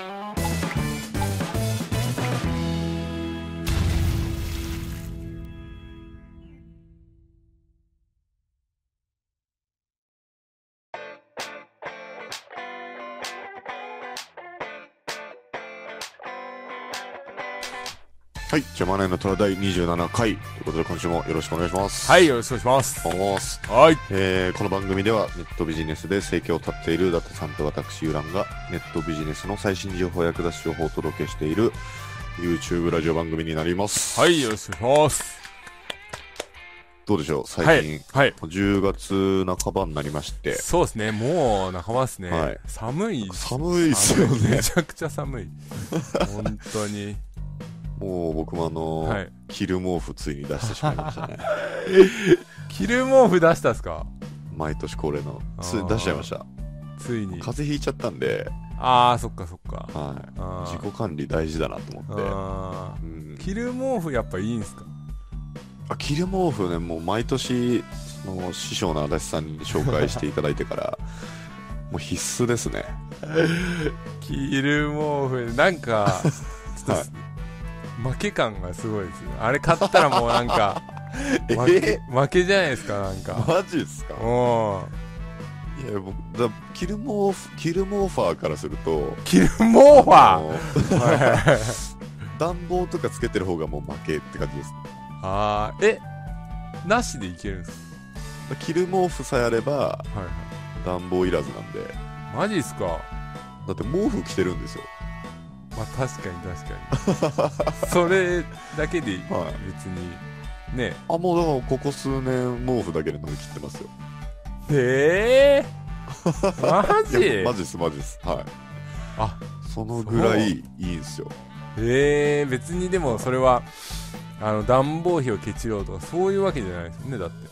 Bye. はい、ジャマネの虎第27回ということで今週もよろしくお願いします。はい、よろしくお願いします。お願いします。はい。えーこの番組ではネットビジネスで生計を立っている伊達さんと私ユランがネットビジネスの最新情報や役立つ情報をお届けしている YouTube ラジオ番組になります。はい、よろしくお願いします。どうでしょう？最はい近、。はい。10月半ばになりまして、そうですね、もう半ばですね。はい寒い。寒いっすよねめ。ちゃくちゃ寒い。本当に。もう僕もあの、はい。着る毛布ついに出してしまいましたね。着る毛布出したっすか？毎年恒例の。つ出しちゃいました。ついに。風邪ひいちゃったんで、あー、そっかそっか。はい。自己管理大事だなと思って。あうんー着る毛布やっぱいいんすか？あ着る毛布ねもう毎年その師匠の足立さんに紹介していただいてから もう必須ですね着る毛布、なんか、ちょっと、はい負け感がすごいですね。あれ買ったらもうなんか、え？負け負けじゃないですか、なんか。マジですか？もいや僕だ着る毛布着る毛ファーからするとう、着る毛ファー？暖房とかつけてる方がもう負けって感じです。あー、え、なしでいけるんです着る毛布さえあればかはいはい。暖房いらずなんで。マジっすか？だって毛布着てるんですよまあ確かに確かに。それだけではい別に、ね。あもうだからここ数年毛布だけで乗り切ってますよえー、マいやマジジですマジですはいあそのぐらいいいんですよえー、別にでもそれは、あの、暖房費をケチろうとか、そういうわけじゃないですよね、だって。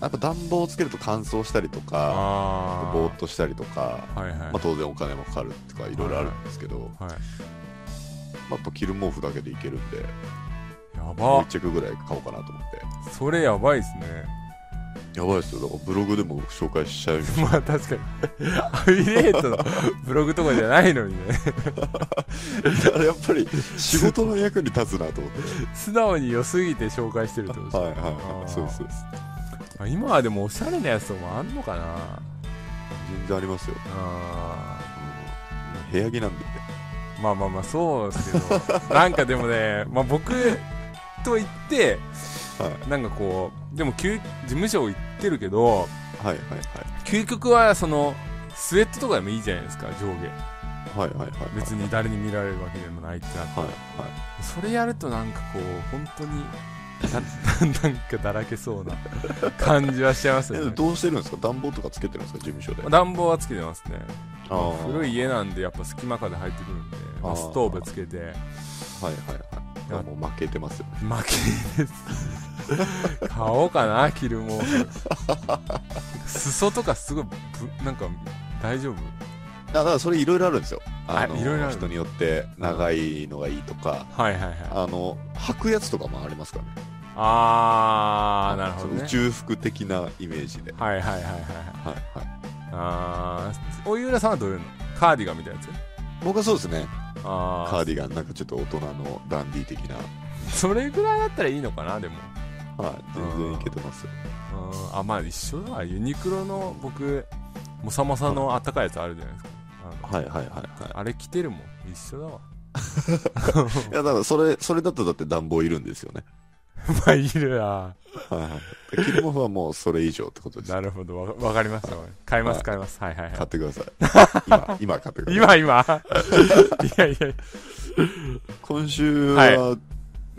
やっぱ暖房をつけると乾燥したりとか。ぼーっとしたりとか、はいはい。まあ、当然お金もかかるとかいろいろあるんですけど、まはい。あ、やっぱ着る毛布だけでいけるんでやもうば1。着ぐらい買おうかなと思って。それやばいっすね。やばいですよ。だからブログでも紹介しちゃいましまあ確かに。アフィリエイトの ブログとかじゃないのにね。たやっぱり仕事の役に立つなと思って。素直に良すぎて紹介してるってことですはいはいはい。そうですそうです。あ今はでもおしゃれなやつとかもあんのかな？全然ありますよ、あうん、部屋着なんで。ーまあまあまあそうですけどなんかでもね、まあ、僕と言ってはい。なんかこうでも旧事務所行ってるけどはいはいはい。究極はそのスウェットとかでもいいじゃないですか上下。はいはいはいはい。別に誰に見られるわけでもないってなって、はいはい。それやるとなんかこう本当にななんかだらけそうな感じはしちゃいますよね。えどうしてるんですか？暖房とかつけてるんですか？事務所で。暖房はつけてますね。古い家なんでやっぱ隙間風入ってくるんで、まあストーブつけて。はいはいはい。もう負けてますよ。ね負けです。買おうかな着る毛布裾とかすごいぶなんか大丈夫？あだからそれいろいろあるんですよ。あのあいろいろある。人によって長いのがいいとか、はいはいはい。あの履くやつとかもありますからね。ああなるほどね。宇宙服的なイメージで。はいはいはいはいはい。はいはい。ああおゆらさんはどういうの？カーディガンみたいなやつ？僕はそうですね。ああカーディガン。なんかちょっと大人のダンディー的な。それぐらいだったらいいのかなでも。はい全然いけてますよ。うん。あまあ一緒だわ。ユニクロの僕モサモサのあったかいやつあるじゃないですかはいはいはいはい。あれ着てるもん。一緒だわ。いやだからそれそれだとだって暖房いるんですよね。まあいるな。はいはい。着る毛布はもうそれ以上ってことです。なるほど。わわかりました。買いまはいす買います。はいはいはい。買ってください。今今買ってください。今今。いやいや。今週は、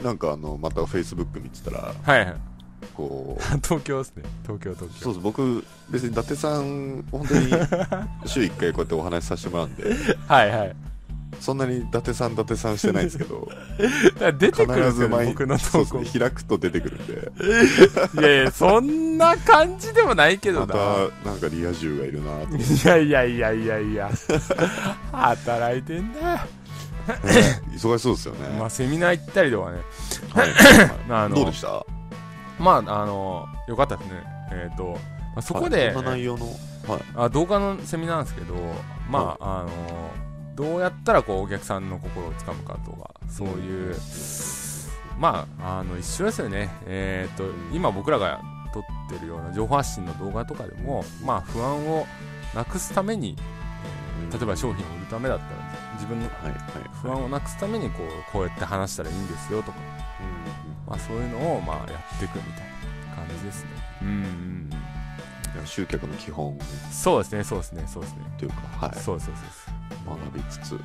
なんかあのまたフェイスブック見てたらはいはいこう。東京ですね。東京東京。そうです。僕別に伊達さん本当に週1回こうやってお話しさせてもらうんで。はいはい。そんなに伊達さん伊達さんしてないんですけど。出てくるんですよね毎僕の投稿ね開くと出てくるんで。いやいやそんな感じでもないけどな。またなんかリア充がいるなといやいやいやいやいや。働いてんだ。忙しそうですよね、まあセミナー行ったりとかね。はいはい。あのどうでした？まああのよかったですね。えっ、と、まあ、そこで、はい。はい。あ動画のセミナーなんですけどまあ、あのどうやったらこうお客さんの心をつかむかとかそういう、まああの一緒ですよね。えっと今僕らが撮ってるような情報発信の動画とかでもまあ不安をなくすために例えば商品を売るためだったら自分のはいはい。不安をなくすためにこうこうやって話したらいいんですよとか、まあ、そういうのをまあやっていくみたいな感じですね。うんうんうん。集客の基本そうですねそうですねそうですね。というか、はい、そうですそうです学びつつ。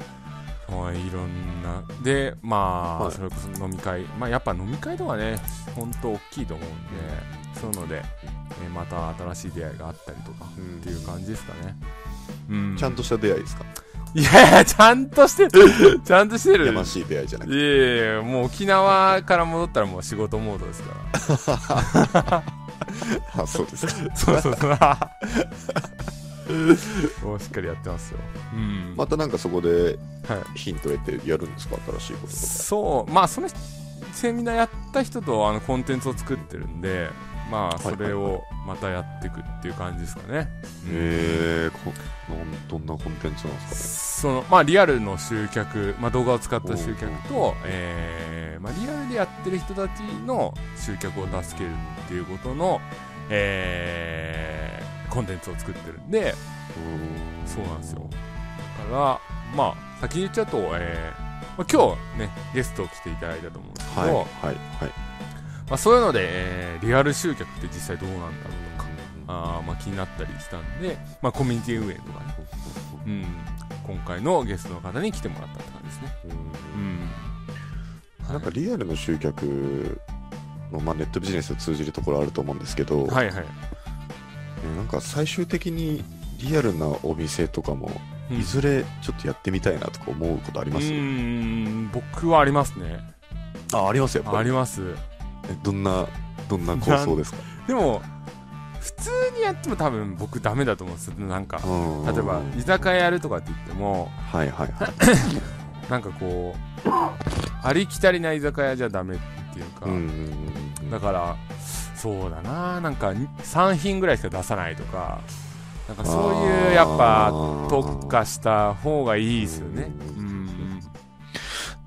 まあ、いろんな。でまあ、はい。それこそ飲み会。まあやっぱ飲み会とかね本当大きいと思うんでそういうので、えーまた新しい出会いがあったりとかうんっていう感じですかね。うん。ちゃんとした出会いですか？いやいやちゃんとしてる。ちゃんとしてる。やましい出会いじゃなくて。いやいやいやもう沖縄から戻ったらもう仕事モードですかあ そうですか。らそうそうそう。もうしっかりやってますよ。うん。またなんかそこではい。ヒントを得てやるんですか？新しいこととか。そう。まあそのセミナーやった人とあのコンテンツを作ってるんでまあそれをまたやっていくっていう感じですかね、うんへえこなんどんなコンテンツなんですそのまあリアルの集客、まあ、動画を使った集客と、えーまあ、リアルでやってる人たちの集客を助けるっていうことの、えーコンテンツを作ってるんでかねそうなんですよ。だからまあ先に言っちゃうと、えーまあ、今日ねゲスト来ていただいたと思うんですけど、はいはいはいまあ、そういうので、えーリアル集客って実際どうなんだろうとかあーまあ気になったりしたんで、まあ、コミュニティ運営とかね、うん、今回のゲストの方に来てもらったって感じですね。うん。なんかリアルの集客の、まあ、ネットビジネスを通じるところあると思うんですけど、はいはい、ねなんか最終的にリアルなお店とかも、うん。いずれちょっとやってみたいなとか思うことありうます、ん僕はありますね。あありますよやっぱり。あります。えどんなどんな構想ですか？でも普通にやっても多分僕ダメだと思うんですよ。なんかうん。例えば居酒屋やるとかって言ってもはいはいはい。なんかこうありきたりな居酒屋じゃダメっていうか、うんうんうんだからそうだな。なんか3品ぐらいしか出さないとかなんかそういうやっぱ特化した方がいいですよね。うん。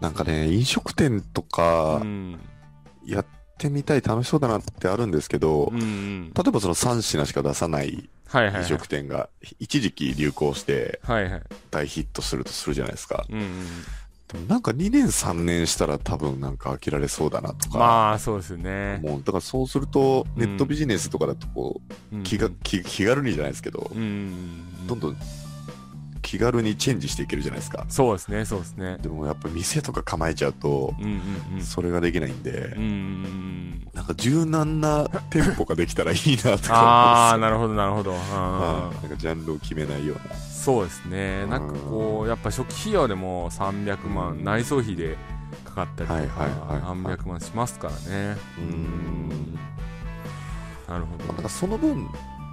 なんかね飲食店とかうん。やってみたい楽しそうだなってあるんですけど、うんうん。例えばその3品しか出さない飲食店が一時期流行して大ヒットするとするじゃないですか。うんうんでもなんか2年3年したら多分なんか飽きられそうだなとかまあそうですよね。もう。だからそうするとうん。ネットビジネスとかだとこう、うん気が気気軽にじゃないですけど、うん。どんどん気軽にチェンジしていけるじゃないですか。そうですねそうですね。でもやっぱ店とか構えちゃうとうんうんうん。それができないんで、うんうんなんか柔軟な店舗ができたらいいなとかああなるるほどなるほど、うんはい、なんかジャンルを決めないような。そうですね。なんかこうやっぱ初期費用でも300万内装費でかかったりとか、はいはい何百万しますからね。うん。なるほど。まあなんかその分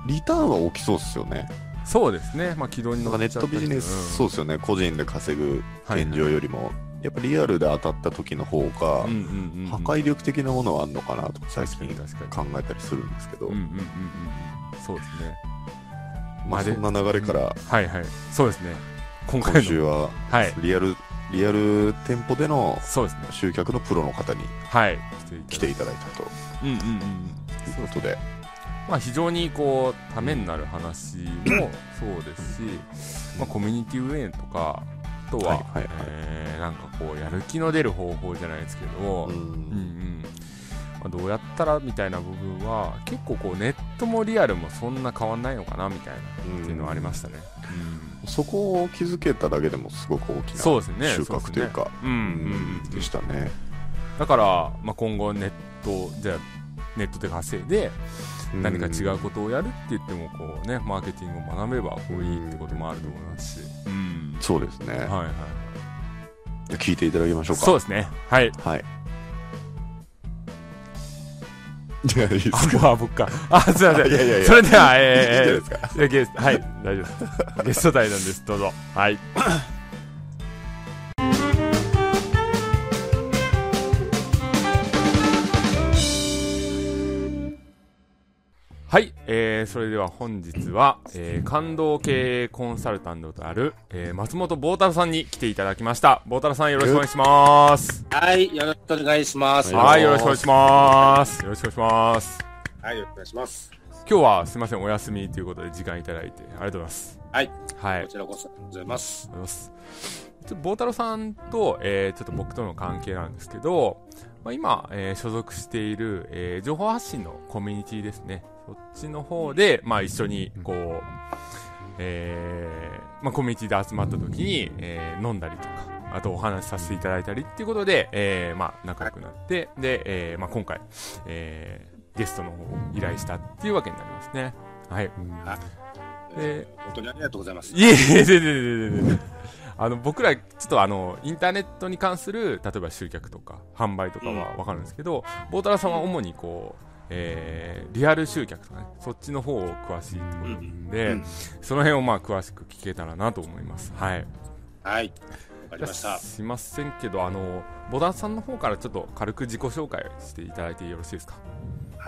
リターンは大きそうですよねそうですね。まあ軌道に乗っちゃったり。トビジネス、そうですよね。個人で稼ぐはい現状よりも、やっぱリアルで当たった時の方が、破壊力的なものはあるのかなとか最近考えたりするんですけど、そうですね。まあ、そんな流れからはいはい。そうですね。今週ははい。リアル、リアル店舗でのそうですね。集客のプロの方にはい。来ていただいたと。うんうんうんいうことで、まあ非常にこうためになる話もそうですし、まあ、コミュニティ運営とかあとは、はいはいはい。えーなんかこうやる気の出る方法じゃないですけど、ううん。うんん。まあ、どうやったらみたいな部分は結構こうネットもリアルもそんな変わんないのかなみたいなっていうのはありましたね、そこを気づけただけでもすごく大きなそうですね。収穫というかうんうんうん。うんでしたね。だから、まあ、今後ネットじゃあネットで稼いで何か違うことをやるって言ってもこうねマーケティングを学べばこういいってこともあると思いますし、うん。そうですね。はいはい。じゃあ聞いていただきましょうか。そうですね。はい。はい。いや、いいですあか。もう僕か。あすいません。いやいやいや。それではいいじゃないえですか？ー、ゲストはい大丈夫です。ゲスト対談です。どうぞ。はい はい、えー、それでは本日は、えー、感動経営コンサルタントである、えー、松本坊太郎さんに来ていただきました。坊太郎さんよろしくお願いします。はい、よろしくお願いします。ははい、よろしくお願いします。よろしくお願いします。はい、よろしくお願いします。今日はすみません、お休みということで時間いただいてありがとうございます。はい、はい。こちらこそありがとうございます。ありがとうございます。ちょっと坊太郎さんと、えー、ちょっと僕との関係なんですけど、まあ、今、えー所属している、えー情報発信のコミュニティですね。そっちの方で、まあ、一緒に、こう、えーまあ、コミュニティで集まった時に、えー飲んだりとか、あとお話しさせていただいたりっていうことで、えーまあ、仲良くなって、で、えーまあ、今回、えーゲストの方を依頼したっていうわけになりますね。はい。えー本当にありがとうございます。いえいえ、全然全然全然。あの、僕ら、ちょっとあの、インターネットに関する、例えば集客とか、販売とかはわかるんですけど、ボータラさんは主にこう、えー、リアル集客とかね、そっちの方を詳しいってことなんで、うんその辺をまあ詳しく聞けたらなと思います。はい。はい、わかりました。すいませんけど、あの、ボダンさんの方からちょっと軽く自己紹介をしていただいてよろしいですか？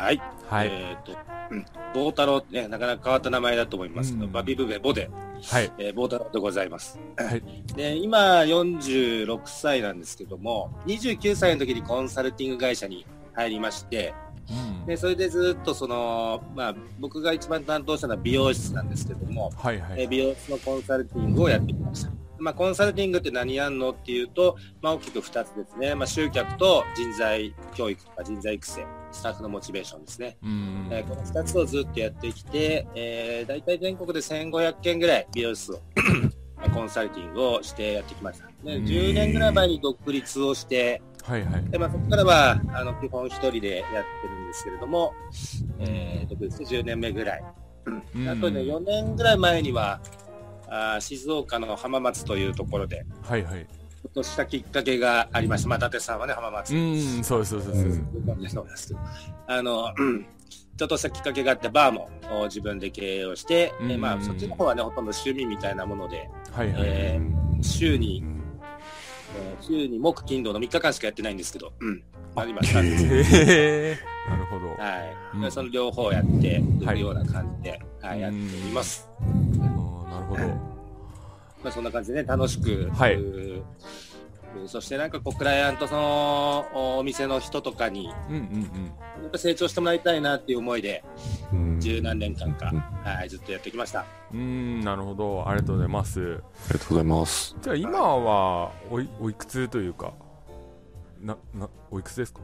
はい、はい。えっ、と、うん棒太郎ね、なかなか変わった名前だと思いますけど、うんバビブベボで、はい。えー、棒太郎でございます。はい。で、今46歳なんですけども、29歳の時にコンサルティング会社に入りまして、うんで、それでずっとその、まあ、僕が一番担当したのは美容室なんですけども、はいはい。えー美容室のコンサルティングをやってきました。まあ、コンサルティングって何やんのっていうと、まあ、大きく2つですね。まあ、集客と人材教育とか人材育成、スタッフのモチベーションですね。うん。えーこの2つをずっとやってきて、えー、大体全国で1500件ぐらい美容室をまあ コンサルティングをしてやってきました。でうん10年ぐらい前に独立をして、はいはい。でまあ、そこからはあの基本一人でやってるんですけれども、えー、独立して10年目ぐらい。うんあとね、4年ぐらい前には、あー静岡の浜松というところで、はいはい。ちょっとしたきっかけがありました。まあ、伊達さんはね、浜松。うん、そうです、そうです、そうです。けどあの、う んちょっとしたきっかけがあって、バーもお自分で経営をして、うんえまあ、そっちの方はね、ほとんど趣味みたいなもので、はいはい。えー週に、えー週に木、金、土の3日間しかやってないんですけど、うん、なりました。はい。へえ、なるほど。うんでその両方やってはいるような感じで、はい、やっております。なるほど。まあ、そんな感じでね、楽しく、はいそしてなんかこう、クライアントそのおお店の人とかに、うんうんやっぱ成長してもらいたいなっていう思いで、うん十何年間か、はい、ずっとやってきました。うん。うん、なるほど。ありがとうございます。ありがとうございます。じゃあ今はおいおいくつというか、な、な、おいくつですか？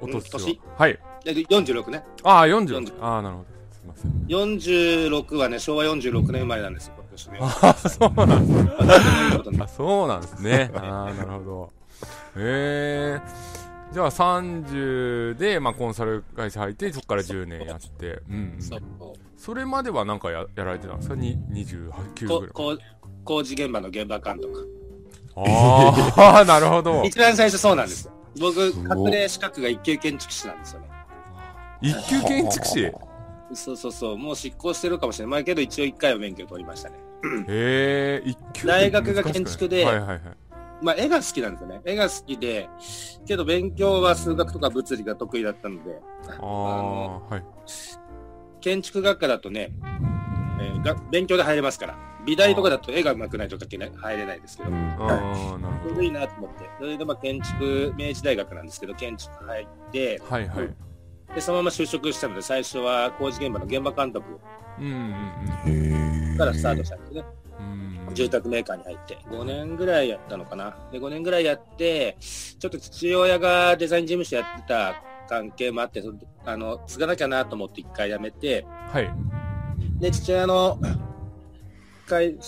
おうん年？は年はい。で46ね。ああ、40。40ああ、なるほど。すみません。46はね、昭和46年生まれなんですよ、今年ね。ああ、そうなんですね。そうなんですね。ああ、なるほど。へえ。じゃあ30で、まあ、コンサル会社入って、そこから10年やって。うん、うん。そう。それまではなんかややられてたんですか？に ?29 ぐらい。工事現場の現場監督。ああ、なるほど。一番最初そうなんですよ。僕、隠れ資格が一級建築士なんですよね。一級建築士？へそうそうそう。もう執行してるかもしれない。まあけど一応一回は免許取りましたね。え、一級大学が建築ではいはいはい。まあ絵が好きなんですよね。絵が好きで、けど勉強は数学とか物理が得意だったので、ああ、はい。建築学科だとね、えーが勉強で入れますから。美大とかだと絵が上手くないと書けない入れないですけど。ちょうどいいなと思って。それでまあ建築、明治大学なんですけど、建築入って、はいはい。で、そのまま就職したので、最初は工事現場の現場監督からスタートしたんですね。住宅メーカーに入って。5年ぐらいやったのかな。で、5年ぐらいやって、ちょっと父親がデザイン事務所やってた関係もあって、あの、継がなきゃなと思って一回辞めて、はい。で、父親の、会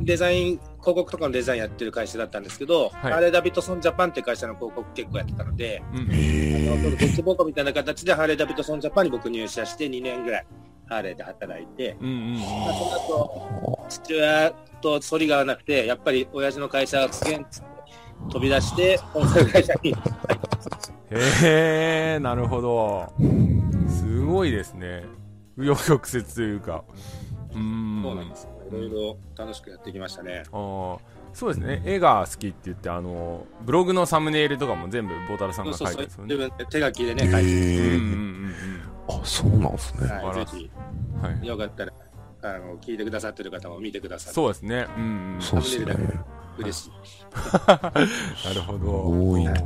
デザイン、広告とかのデザインやってる会社だったんですけど、はいハーレー・ダビッドソン・ジャパンって会社の広告結構やってたので、うんあのへその丁稚奉公みたいな形でハーレー・ダビッドソン・ジャパンに僕入社して2年ぐらいハーレーで働いて、うんうんまあ、その後、父親と反りが合わなくて、やっぱり親父の会社がすげん飛び出して、コンサル会社に。へえ、なるほど。すごいですね。紆余曲折というか。うーん。そうなんですよ。いろいろ楽しくやってきましたね。あーそうですね。絵が好きって言って、あの、ブログのサムネイルとかも全部ボータルさんが書いてるんですよね。手書きでね、書いてへーうんうんうんうんあ、そうなんですね。はい、ぜひ、はい。よかったら、あの、聞いてくださってる方も見てくださって、そうですね。うん、うん。そうですね。嬉しい。なるほど。多いな。で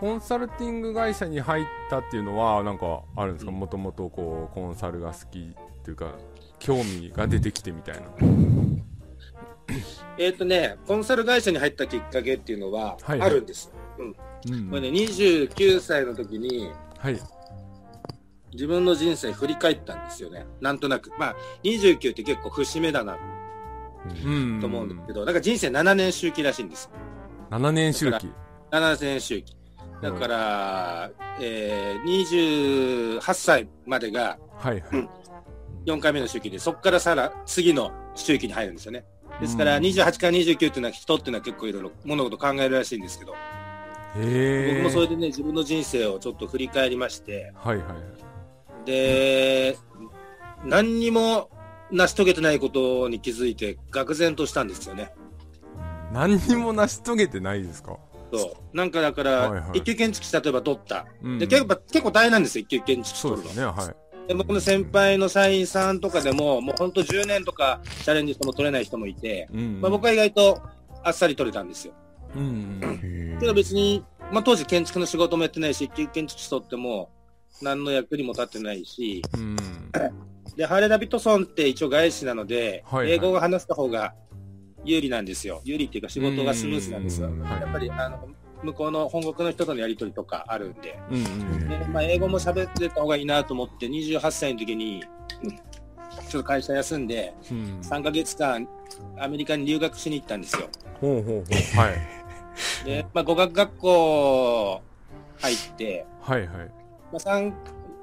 コンサルティング会社に入ったっていうのは、なんかあるんですか？もともとこう、コンサルが好きっていうか、興味が出てきてみたいな。えっ、とね、コンサル会社に入ったきっかけっていうのは、はいあるんですよ。うん。うんこれね、29歳の時に、はい。自分の人生振り返ったんですよね。なんとなく。まあ、29って結構節目だなうん。と思うんですけど、なんか人生7年周期らしいんです。7年周期。7年周期。だから、えー、28歳までがはいはい。4回目の周期で、そこからさら次の周期に入るんですよね。ですから、うん28から29っていうのは人っていうのは結構いろいろ物事考えるらしいんですけど。僕もそれでね、自分の人生をちょっと振り返りまして、はいはい。で、何にも成し遂げてないことに気づいて、愕然としたんですよね。何にも成し遂げてないですか？そう。なんかだから、はいはい一級建築士例えば取った。うんで結構結構大変なんですよ、一級建築士取るの。そうですね、はい。で僕の先輩の社員さんとかでも、もう本当10年とかチャレンジしても取れない人もいて、うん。まあ、僕は意外とあっさり取れたんですよ。うんうん。けど別に、まあ、当時建築の仕事もやってないし、建築士取っても何の役にも立ってないし、うん。で、ハーレー・ダビッドソンって一応外資なので、はいはい英語を話した方が有利なんですよ。有利っていうか仕事がスムースなんですよ。やっぱりあの向こうの本国の人とのやり取りとかあるんで、うんうん。でまあ、英語も喋ってた方がいいなと思って、28歳の時に、うんちょっと会社休んで、うん。3ヶ月間、アメリカに留学しに行ったんですよ。ほうほうほう。はい。で、まあ、語学学校入って、はいはい。まあ、3,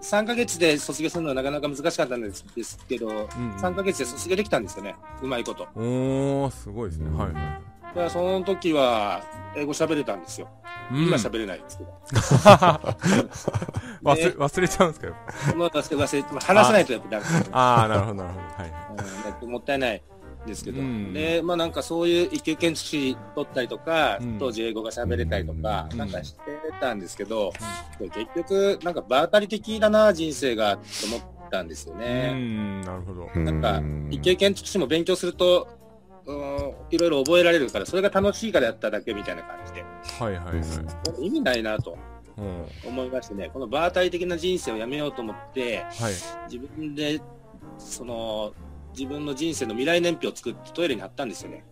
3ヶ月で卒業するのはなかなか難しかったんですですけど、うん3ヶ月で卒業できたんですよね。うまいこと。おー、すごいですね。はいはだからその時は、英語喋れたんですよ。い。今喋れないんですけど。忘れ、忘れちゃうんですけど。忘れ話さないとやっぱダメですあ あ、なるほど、なるほど。はい。うんもったいないですけど、うんで、まあなんかそういう一級建築士取ったりとか、うん当時英語が喋れたりとか、うんなんかしてたんですけど、結局、なんか場当たり的だな、人生が、と思ったんですようね。ん、なるほど。なんか、一級建築士も勉強すると、うんいろいろ覚えられるから、それが楽しいからやっただけみたいな感じで、はいはいはい。意味ないなとうん。思いましてね、この場当たり的な人生をやめようと思って、はい。自分で、その、自分の人生の未来年表を作ってトイレに貼ったんですよね。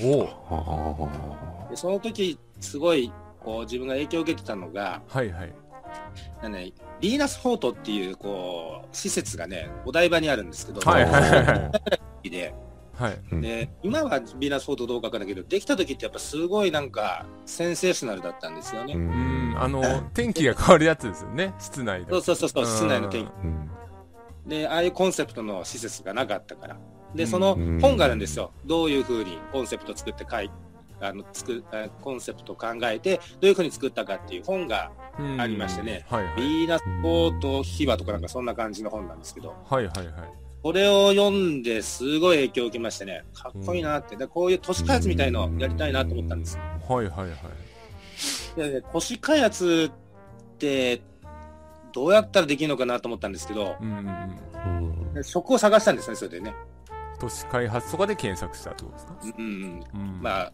おお。あでその時、すごい、こう、自分が影響を受けてたのが、はいはい。だねリーナスフォートっていう、こう、施設がね、お台場にあるんですけど、はいはいはい。で、はい。で、今はビーナスフォートどうかわかんないけど、できた時ってやっぱすごいなんか、センセーショナルだったんですよね。うん、あの、天気が変わるやつですよね、室内で。そうそうそうそう、室内の天気。うんで、ああいうコンセプトの施設がなかったから。で、うんその本があるんですよ。どういうふうにコンセプト作って書いあの作あコンセプトを考えて、どういうふうに作ったかっていう本が、うんありましてね。はいはい。ビーナスフォート秘話とかなんかそんな感じの本なんですけど、はいはいはい。これを読んですごい影響を受けましてね、かっこいいなって、でこういう都市開発みたいのをやりたいなと思ったんですよ。はいはいはい。で、ね、都市開発って、どうやったらできるのかなと思ったんですけど、うんうんうん。で職を探したんですね、それでね。都市開発とかで検索したってことですか？うんうん。うん。まあ、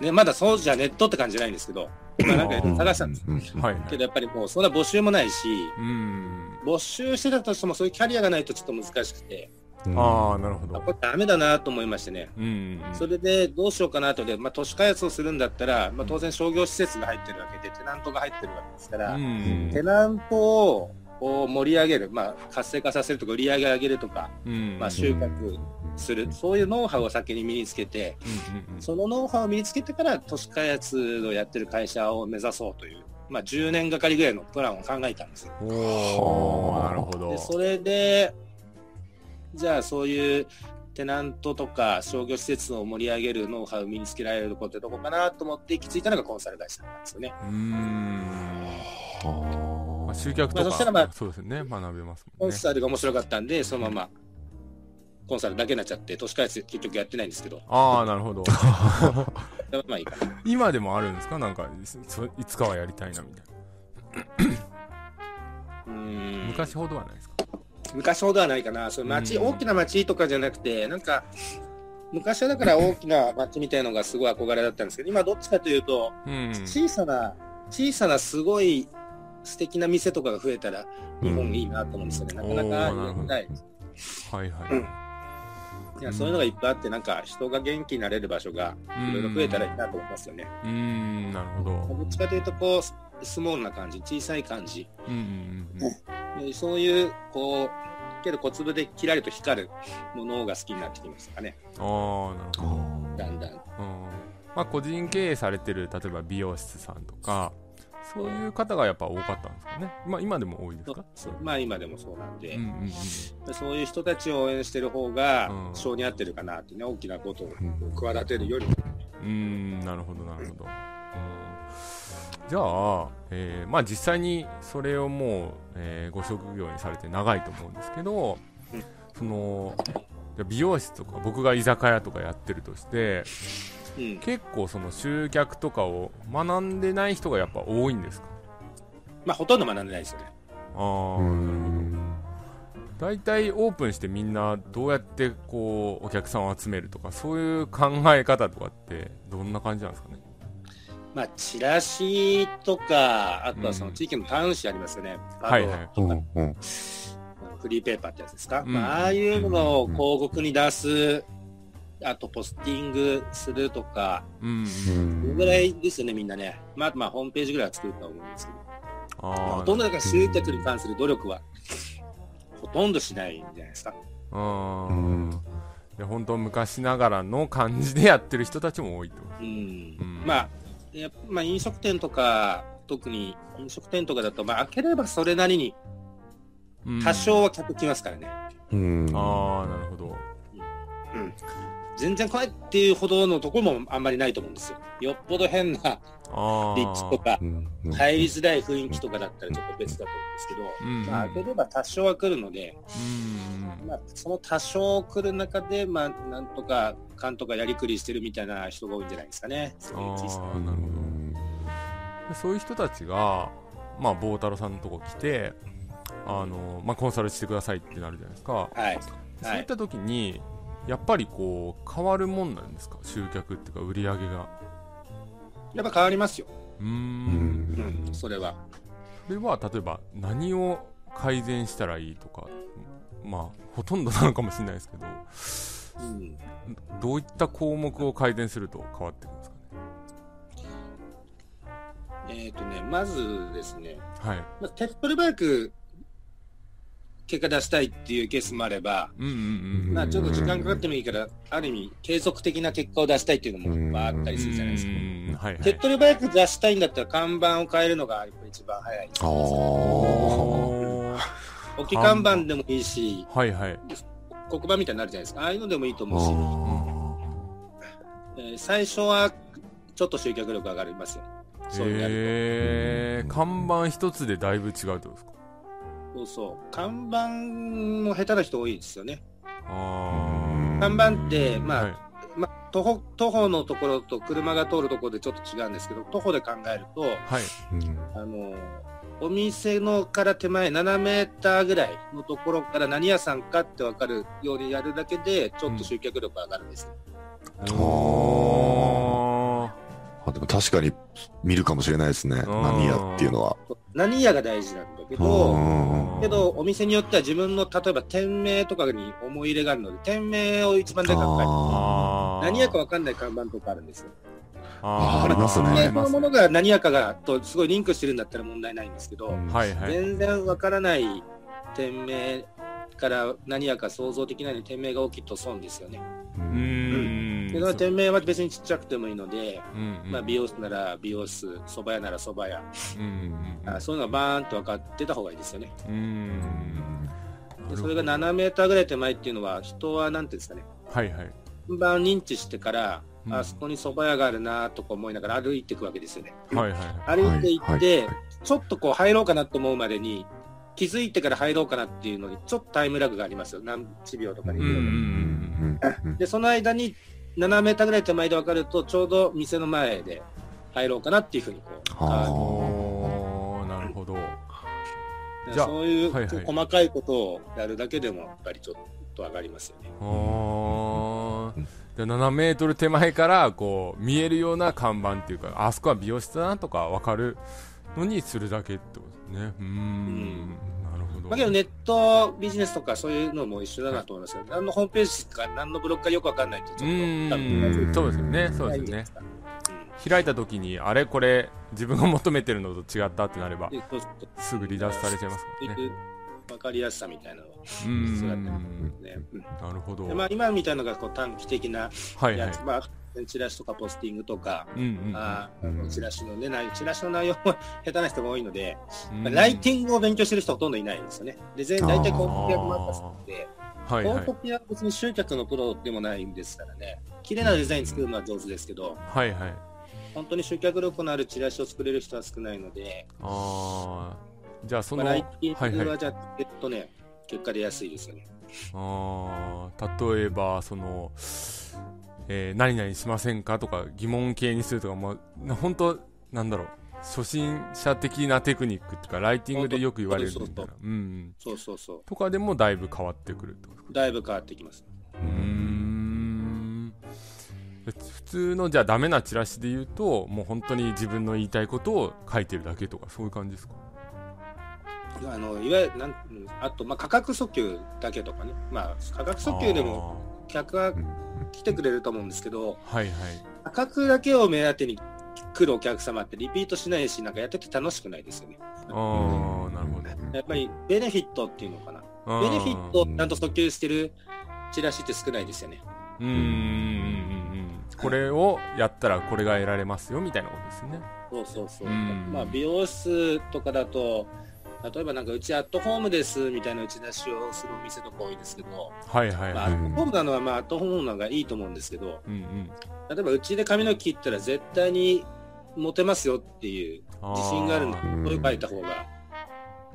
ね、まだそうじゃネットって感じじゃないんですけど、まあなんか探したんです。うんはいはい。けどやっぱりもうそんな募集もないし、うん。募集してたとしてもそういうキャリアがないとちょっと難しくて、ああ、なるほど。あこれダメだなと思いましてね。うんうんうん。それでどうしようかなとで、まあ都市開発をするんだったら、まあ当然商業施設が入ってるわけで、テナントが入ってるわけですから、うんうんテナントをこう盛り上げる、まあ活性化させるとか売り上げ上げるとか、うん。まあ収穫する、そういうノウハウを先に身につけて、うんうんうん。そのノウハウを身につけてから都市開発をやってる会社を目指そうという、まあ10年がかりぐらいのプランを考えたんですよ。おおはあなるほどで、。それで、じゃあそういうテナントとか商業施設を盛り上げるノウハウを身につけられるところってどこかなと思って行き着いたのがコンサル会社なんですよね。うーん。まあ、は集客とか、まあそしたらまあそうですよね。学べますコンもんね。サルが面白かったんで、そのままコンサルだけになっちゃって、都市開発結局やってないんですけど、ああ、なるほど。まあいいかな。今でもあるんですか？なんか、そいつかはやりたいなみたいな。うん昔ほどはないですか？昔ほどはないかな。その町、うん大きな町とかじゃなくて、なんか、昔はだから大きな町みたいのがすごい憧れだったんですけど、今どっちかというと、うん小さな、小さなすごい素敵な店とかが増えたら、日本いいなと思うんですよね。なかなかなるほどない。はいはい、うんいや、そういうのがいっぱいあって、なんか人が元気になれる場所がいろいろ増えたらいいなと思いますよね。うーんなるほどどっちかというと、こう、ススモールな感じ、小さい感じ。うんうんそういう、こう、けど小粒でキラリと光るものが好きになってきましたかね。ああなるほどだんだん。うんまあ、個人経営されてる例えば美容室さんとかそういう方がやっぱ多かったんですかね、まあ、今でも多いですか？まあ今でもそうなんで、うんうんうん。そういう人たちを応援してる方がうん。性に合ってるかなってね、大きなことをうん。企てるより。も。うーんなるほどなるほど、うん。じゃあ、えーまあ、実際にそれをもう、えーご職業にされて長いと思うんですけど、うん。その美容室とか僕が居酒屋とかやってるとしてうん。結構その集客とかを学んでない人がやっぱ多いんですか？まあほとんど学んでないですよね。ああ、うなるほどん大体オープンしてみんなどうやってこうお客さんを集めるとかそういう考え方とかってどんな感じなんですかね？まあチラシとか、あとはその地域の端子ありますよね。はいはいあとうんうんフリーペーパーってやつですか？うんまあああいうのを広告に出す、あとポスティングするとか、うん。それぐらいですよね、みんなね。まあまあホームページぐらいは作るとは思うんですけど。ああほとんどだから集客に関する努力は、ほとんどしないんじゃないですか。あうーんで本当昔ながらの感じでやってる人たちも多いと。うん。うん。まあ、やっぱまあ飲食店とか、特に飲食店とかだと、まあ開ければそれなりにうん。多少は客来ますからね。うん。ああなるほど。うん。全然来ないっていうほどのところもあんまりないと思うんですよ。よっぽど変なああ立地とか、入りづらい雰囲気とかだったらちょっと別だと思うんですけど、うんまあ開ければ多少は来るので、うんまあ、その多少来る中で、まあ、なんとか、かんとかやりくりしてるみたいな人が多いんじゃないですかね。そういうなるほどでそういう人たちがまあ棒太郎さんのとこ来てあの、まあ、コンサルしてくださいってなるじゃないですか、はい。はいそういっ。た時にやっぱりこう変わるもんなんですか？集客っていうか売り上げがやっぱ変わりますよ。うんうんん、それは。それは例えば何を改善したらいいとかまあほとんどなのかもしれないですけどうん。どういった項目を改善すると変わってくるんですかね？えっ、とね、まずですね、はいまあ、手っ取り早く結果出したいっていうケースもあれば、まあちょっと時間かかってもいいから、ある意味継続的な結果を出したいっていうのもまああったりするじゃないですか。うんはいはい手っ取り早く出したいんだったら看板を変えるのがやっぱ一番早いです。あーおー大きい看板でもいいし、はいはい黒板みたいになるじゃないですか。ああいうのでもいいと思うし、あえー最初はちょっと集客力上がりますよ。そういうえ看板一つでだいぶ違うってことですか？と。そうそう。看板も下手な人多いですよね。あ看板って、あまあ、はいまあ、徒歩、徒歩のところと車が通るところでちょっと違うんですけど、徒歩で考えると、はいーうんあの、お店のから手前7メーターぐらいのところから何屋さんかってわかるようにやるだけで、ちょっと集客力上がるんですよ。おーあでも確かに見るかもしれないですね。ん何やっていうのは。何屋が大事なんだけうど、んけど、お店によっては自分の、例えば店名とかに思い入れがあるので、店名を一番でかく書いて、何屋かわかんない看板とかあるんですよ。あーありますねこのものが何屋かがとすごいリンクしてるんだったら問題ないんですけど、ーはいはい全然わからない店名から何やか想像できないのに店名が大きいと損ですよね。うんでその店名は別にちっちゃくてもいいので、うんうんまあ、美容室なら美容室、蕎麦屋なら蕎麦屋、うんうんあそういうのがバーンと分かってた方がいいですよね。でそれが7メーターぐらい手前っていうのは、人はなんていうんですかね、はいはい看板認知してから、うんあそこに蕎麦屋があるなとか思いながら歩いていくわけですよね。はいはいはい歩いていって、はいはいはいちょっとこう入ろうかなと思うまでに、気づいてから入ろうかなっていうのに、ちょっとタイムラグがありますよ。何秒とか2秒とか。うんうんうんで、その間に7メーターぐらい手前で分かると、ちょうど店の前で入ろうかなっていうふうにこう、あ。ーあなるほど。でじゃあそういうはいはい。細かいことをやるだけでもやっぱりちょっと上がりますよね。あー。じゃあ7メートル手前からこう見えるような看板っていうかあそこは美容室だなとか分かるのにするだけってことですね。うーん。なるほど、まあ、けどネットビジネスとかそういうのも一緒だなと思いますよ。何のホームページか何のブログかよくわかんないとちょっとそうですよね。そうですよね。開いた時にあれこれ自分が求めてるのと違ったってなればすぐ離脱されちゃいますからね。そういうわかりやすさみたいなのはうー必要だったんね。うん。なるほど。でまあ、今みたいなのがこう短期的なはいはい。やつ、まあ、チラシとかポスティングとか、チラシのね、内チラシの内容も 下手な人が多いので、ライティングを勉強してる人ほとんどいないんですよね。で、全大体広告役もあったので、はいはい。広告や別に集客のプロでもないんですからね、綺麗なデザイン作るのは上手ですけど、はいはい。本当に集客力のあるチラシを作れる人は少ないので、あー。じゃあその、まあ、ライティはいはい。ングはじゃあ、えっとね、結果出やすいですよね。あー。例えばその、えー何々しませんかとか疑問形にするとかもうな本当なんだろう。初心者的なテクニックっていうかライティングでよく言われるみたいな。そうんそうそうそう。とかでもだいぶ変わってくると。だいぶ変わってきます。うーん。普通のじゃあダメなチラシで言うともう本当に自分の言いたいことを書いてるだけとかそういう感じですか？あのいわゆるなんあと、まあ、価格訴求だけとかね、まあ、価格訴求でも客は来てくれると思うんですけど、はいはい価格だけを目当てに来るお客様ってリピートしないし、なんかやってて楽しくないですよね。ああなるほどやっぱりベネフィットっていうのかな。ベネフィットをちゃんと訴求してるチラシって少ないですよね。うーんうんうんうんこれをやったらこれが得られますよみたいなことですねそうそうそう。うんまあ、美容室とかだと、例えばなんかうちアットホームですみたいな打ち出しをするお店とか多いですけど、まあ、アはい。はいはい、ットホームなのはまあアットホームの方がいいと思うんですけど、うんうん。例えばうちで髪の毛切ったら絶対にモテますよっていう自信があるんだあーそういう書いた方が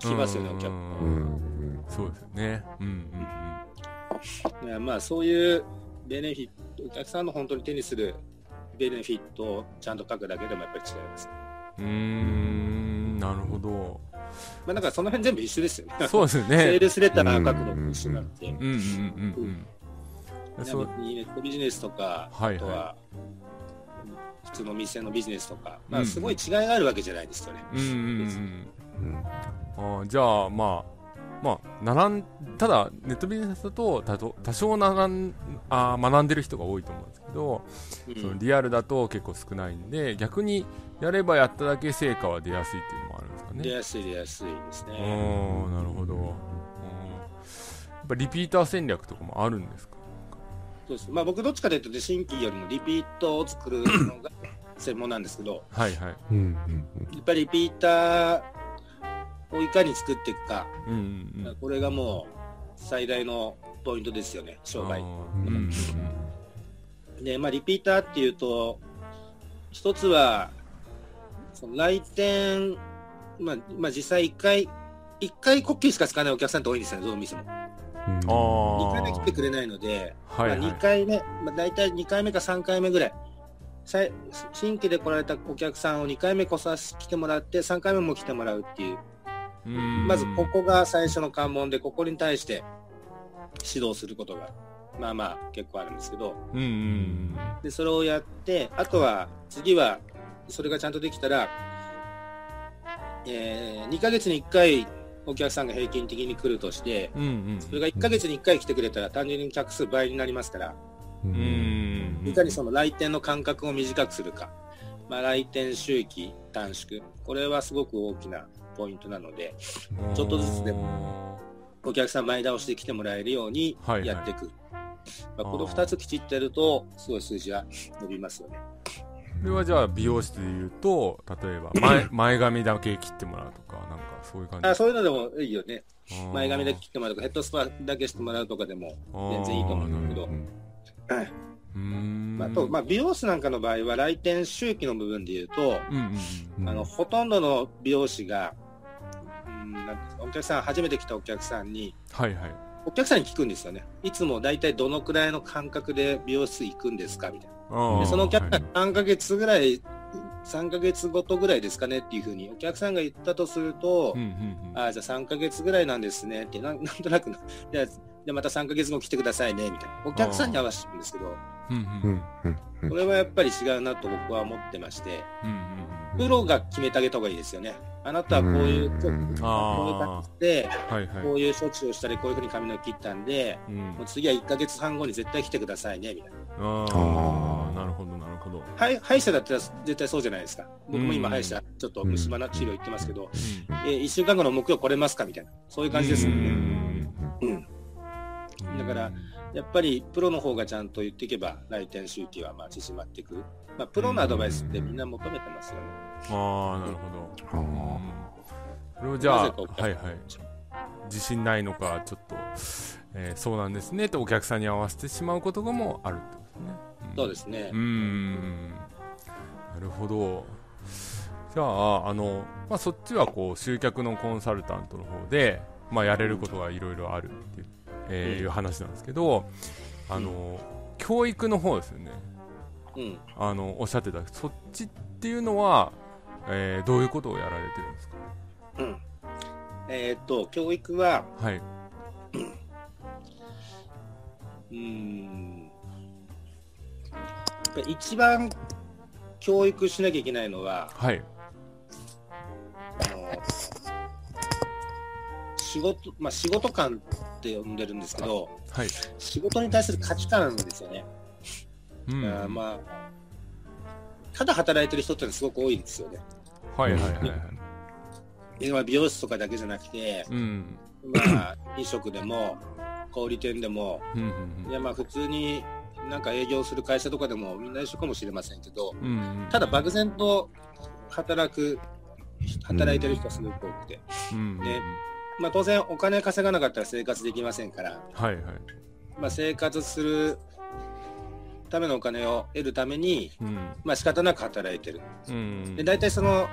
効きますよね、お客うんうんそうですよね。うんうんいやまあそういうベネフィット、お客さんの本当に手にするベネフィットをちゃんと書くだけでもやっぱり違います。うんんなるほど。まあだからその辺全部一緒ですよね。そうですよセーねルスレター書くのも一緒なんで、うん。うんうんうんうん。そう。別にネットビジネスとか、はいはい。あとは普通の店のビジネスとか、まうん。あすごい違いがあるわけじゃないですよね。うんうんうんうん。あーじゃあまあまあ並んただネットビジネスだと多少多少並んあー学んでる人が多いと思うんですけど、うん。そのリアルだと結構少ないんで逆にやればやっただけ成果は出やすいっていうのもあるんですかね。出やすい出やすいですうね。ーんなるほど。うん。やっぱリピーター戦略とかもあるんですか？そうです。まあ僕どっちかというと、新規よりもリピートを作るのが 専門なんですけど、はいはい。うんやっぱりリピーターをいかに作っていくか、うんうんうん。これがもう最大のポイントですよね、商売。うんうん。で、まあリピーターっていうと、一つは、その来店、まあ、まあ実際一回、一回こっきりしか使わないお客さんって多いんですよね、どの店も。うん。二あ回目来てくれないので、はいはい。まあ、2回目、まあ、大体2回目か3回目ぐらい、新規で来られたお客さんを2回目来させ来てもらって、3回目も来てもらうっていう、うん。まずここが最初の関門で、ここに対して指導することが、まあまあ結構あるんですけど、でそれをやって、あとは次は、それがちゃんとできたら、えー、2ヶ月に1回お客さんが平均的に来るとして、うんうん。それが1ヶ月に1回来てくれたら単純に客数倍になりますから、ううん。うんいかにその来店の間隔を短くするか、まあ、来店周期短縮、これはすごく大きなポイントなので、ちょっとずつでもお客さん前倒しで来てもらえるようにはいはい。やっていく。まあ、この2つきちっとやると、すごい数字は伸びますよね。これはじゃあ美容室で言うと例えば 前前髪だけ切ってもらうとかなんかそういう感じ。あそういうのでもいいよね。前髪だけ切ってもらうとか、ヘッドスパだけしてもらうとかでも全然いいと思うんだけど、うーん。まあ、あと、まあ、美容室なんかの場合は来店周期の部分で言うと、うんうんうんあのほとんどの美容師が、うんなんお客さん、初めて来たお客さんに、はいはい。お客さんに聞くんですよね。いつも大体どのくらいの間隔で美容室行くんですかみたいな。でそのお客さんはい。3ヶ月ぐらい3ヶ月ごとぐらいですかねっていうふうにお客さんが言ったとすると、うんうんうん。ああ、じゃあ3ヶ月ぐらいなんですねって、なん なんとなくの、じゃあ、じゃあまた3ヶ月後来てくださいね、みたいな。お客さんに合わせてるんですけど、うんうんこれはやっぱり違うなと僕は思ってまして、うんうんプロが決めてあげた方がいいですよね。あなたはこういう、うんこういう感じで、はいはい。こういう処置をしたり、こういうふうに髪の毛切ったんで、うん。もう次は1ヶ月半後に絶対来てくださいね、みたいな。なるほどなるほどはい歯医者だったら絶対そうじゃないですか。僕も今うん歯医者、ちょっと虫歯の治療行ってますけど、うえー、1週間後の木曜来れますかみたいな。そういう感じですよね。んうんだからやっぱりプロの方がちゃんと言っていけば来店周期はまあ縮まっていく。まあ、プロのアドバイスってみんな求めてますよね。ああなるほどあそれをじゃあはいはい自信ないのかちょっと、えーそうなんですねとお客さんに合わせてしまうこともあるとそうですねうー。んなるほどじゃああの、まあ、そっちはこう集客のコンサルタントの方で、まあ、やれることがいろいろあるっていう,、えーうんいう話なんですけどあの教育の方ですよねうん。あのおっしゃってたそっちっていうのは、えーどういうことをやられてるんですか？うん。えーっと、教育は、はい。うーん。一番教育しなきゃいけないのは、はい。あの、仕事、まあ仕事観って呼んでるんですけど、はい。仕事に対する価値観ですよね。うん。あーまあ、ただ働いてる人ってのはすごく多いですよね。はいはいはいはい。でまあ美容室とかだけじゃなくて、うん。まあ、飲食でも、小売店でも、うんうんいやまあ普通になんか営業する会社とかでもみんな一緒かもしれませんけど、うん。うん。ただ漠然と働く、働いてる人はすごく多くて、うん。ねまあ当然お金稼がなかったら生活できませんから、はいはい。まあ生活するためのお金を得るために、うん。まあ仕方なく働いてる。うん。で、大体その、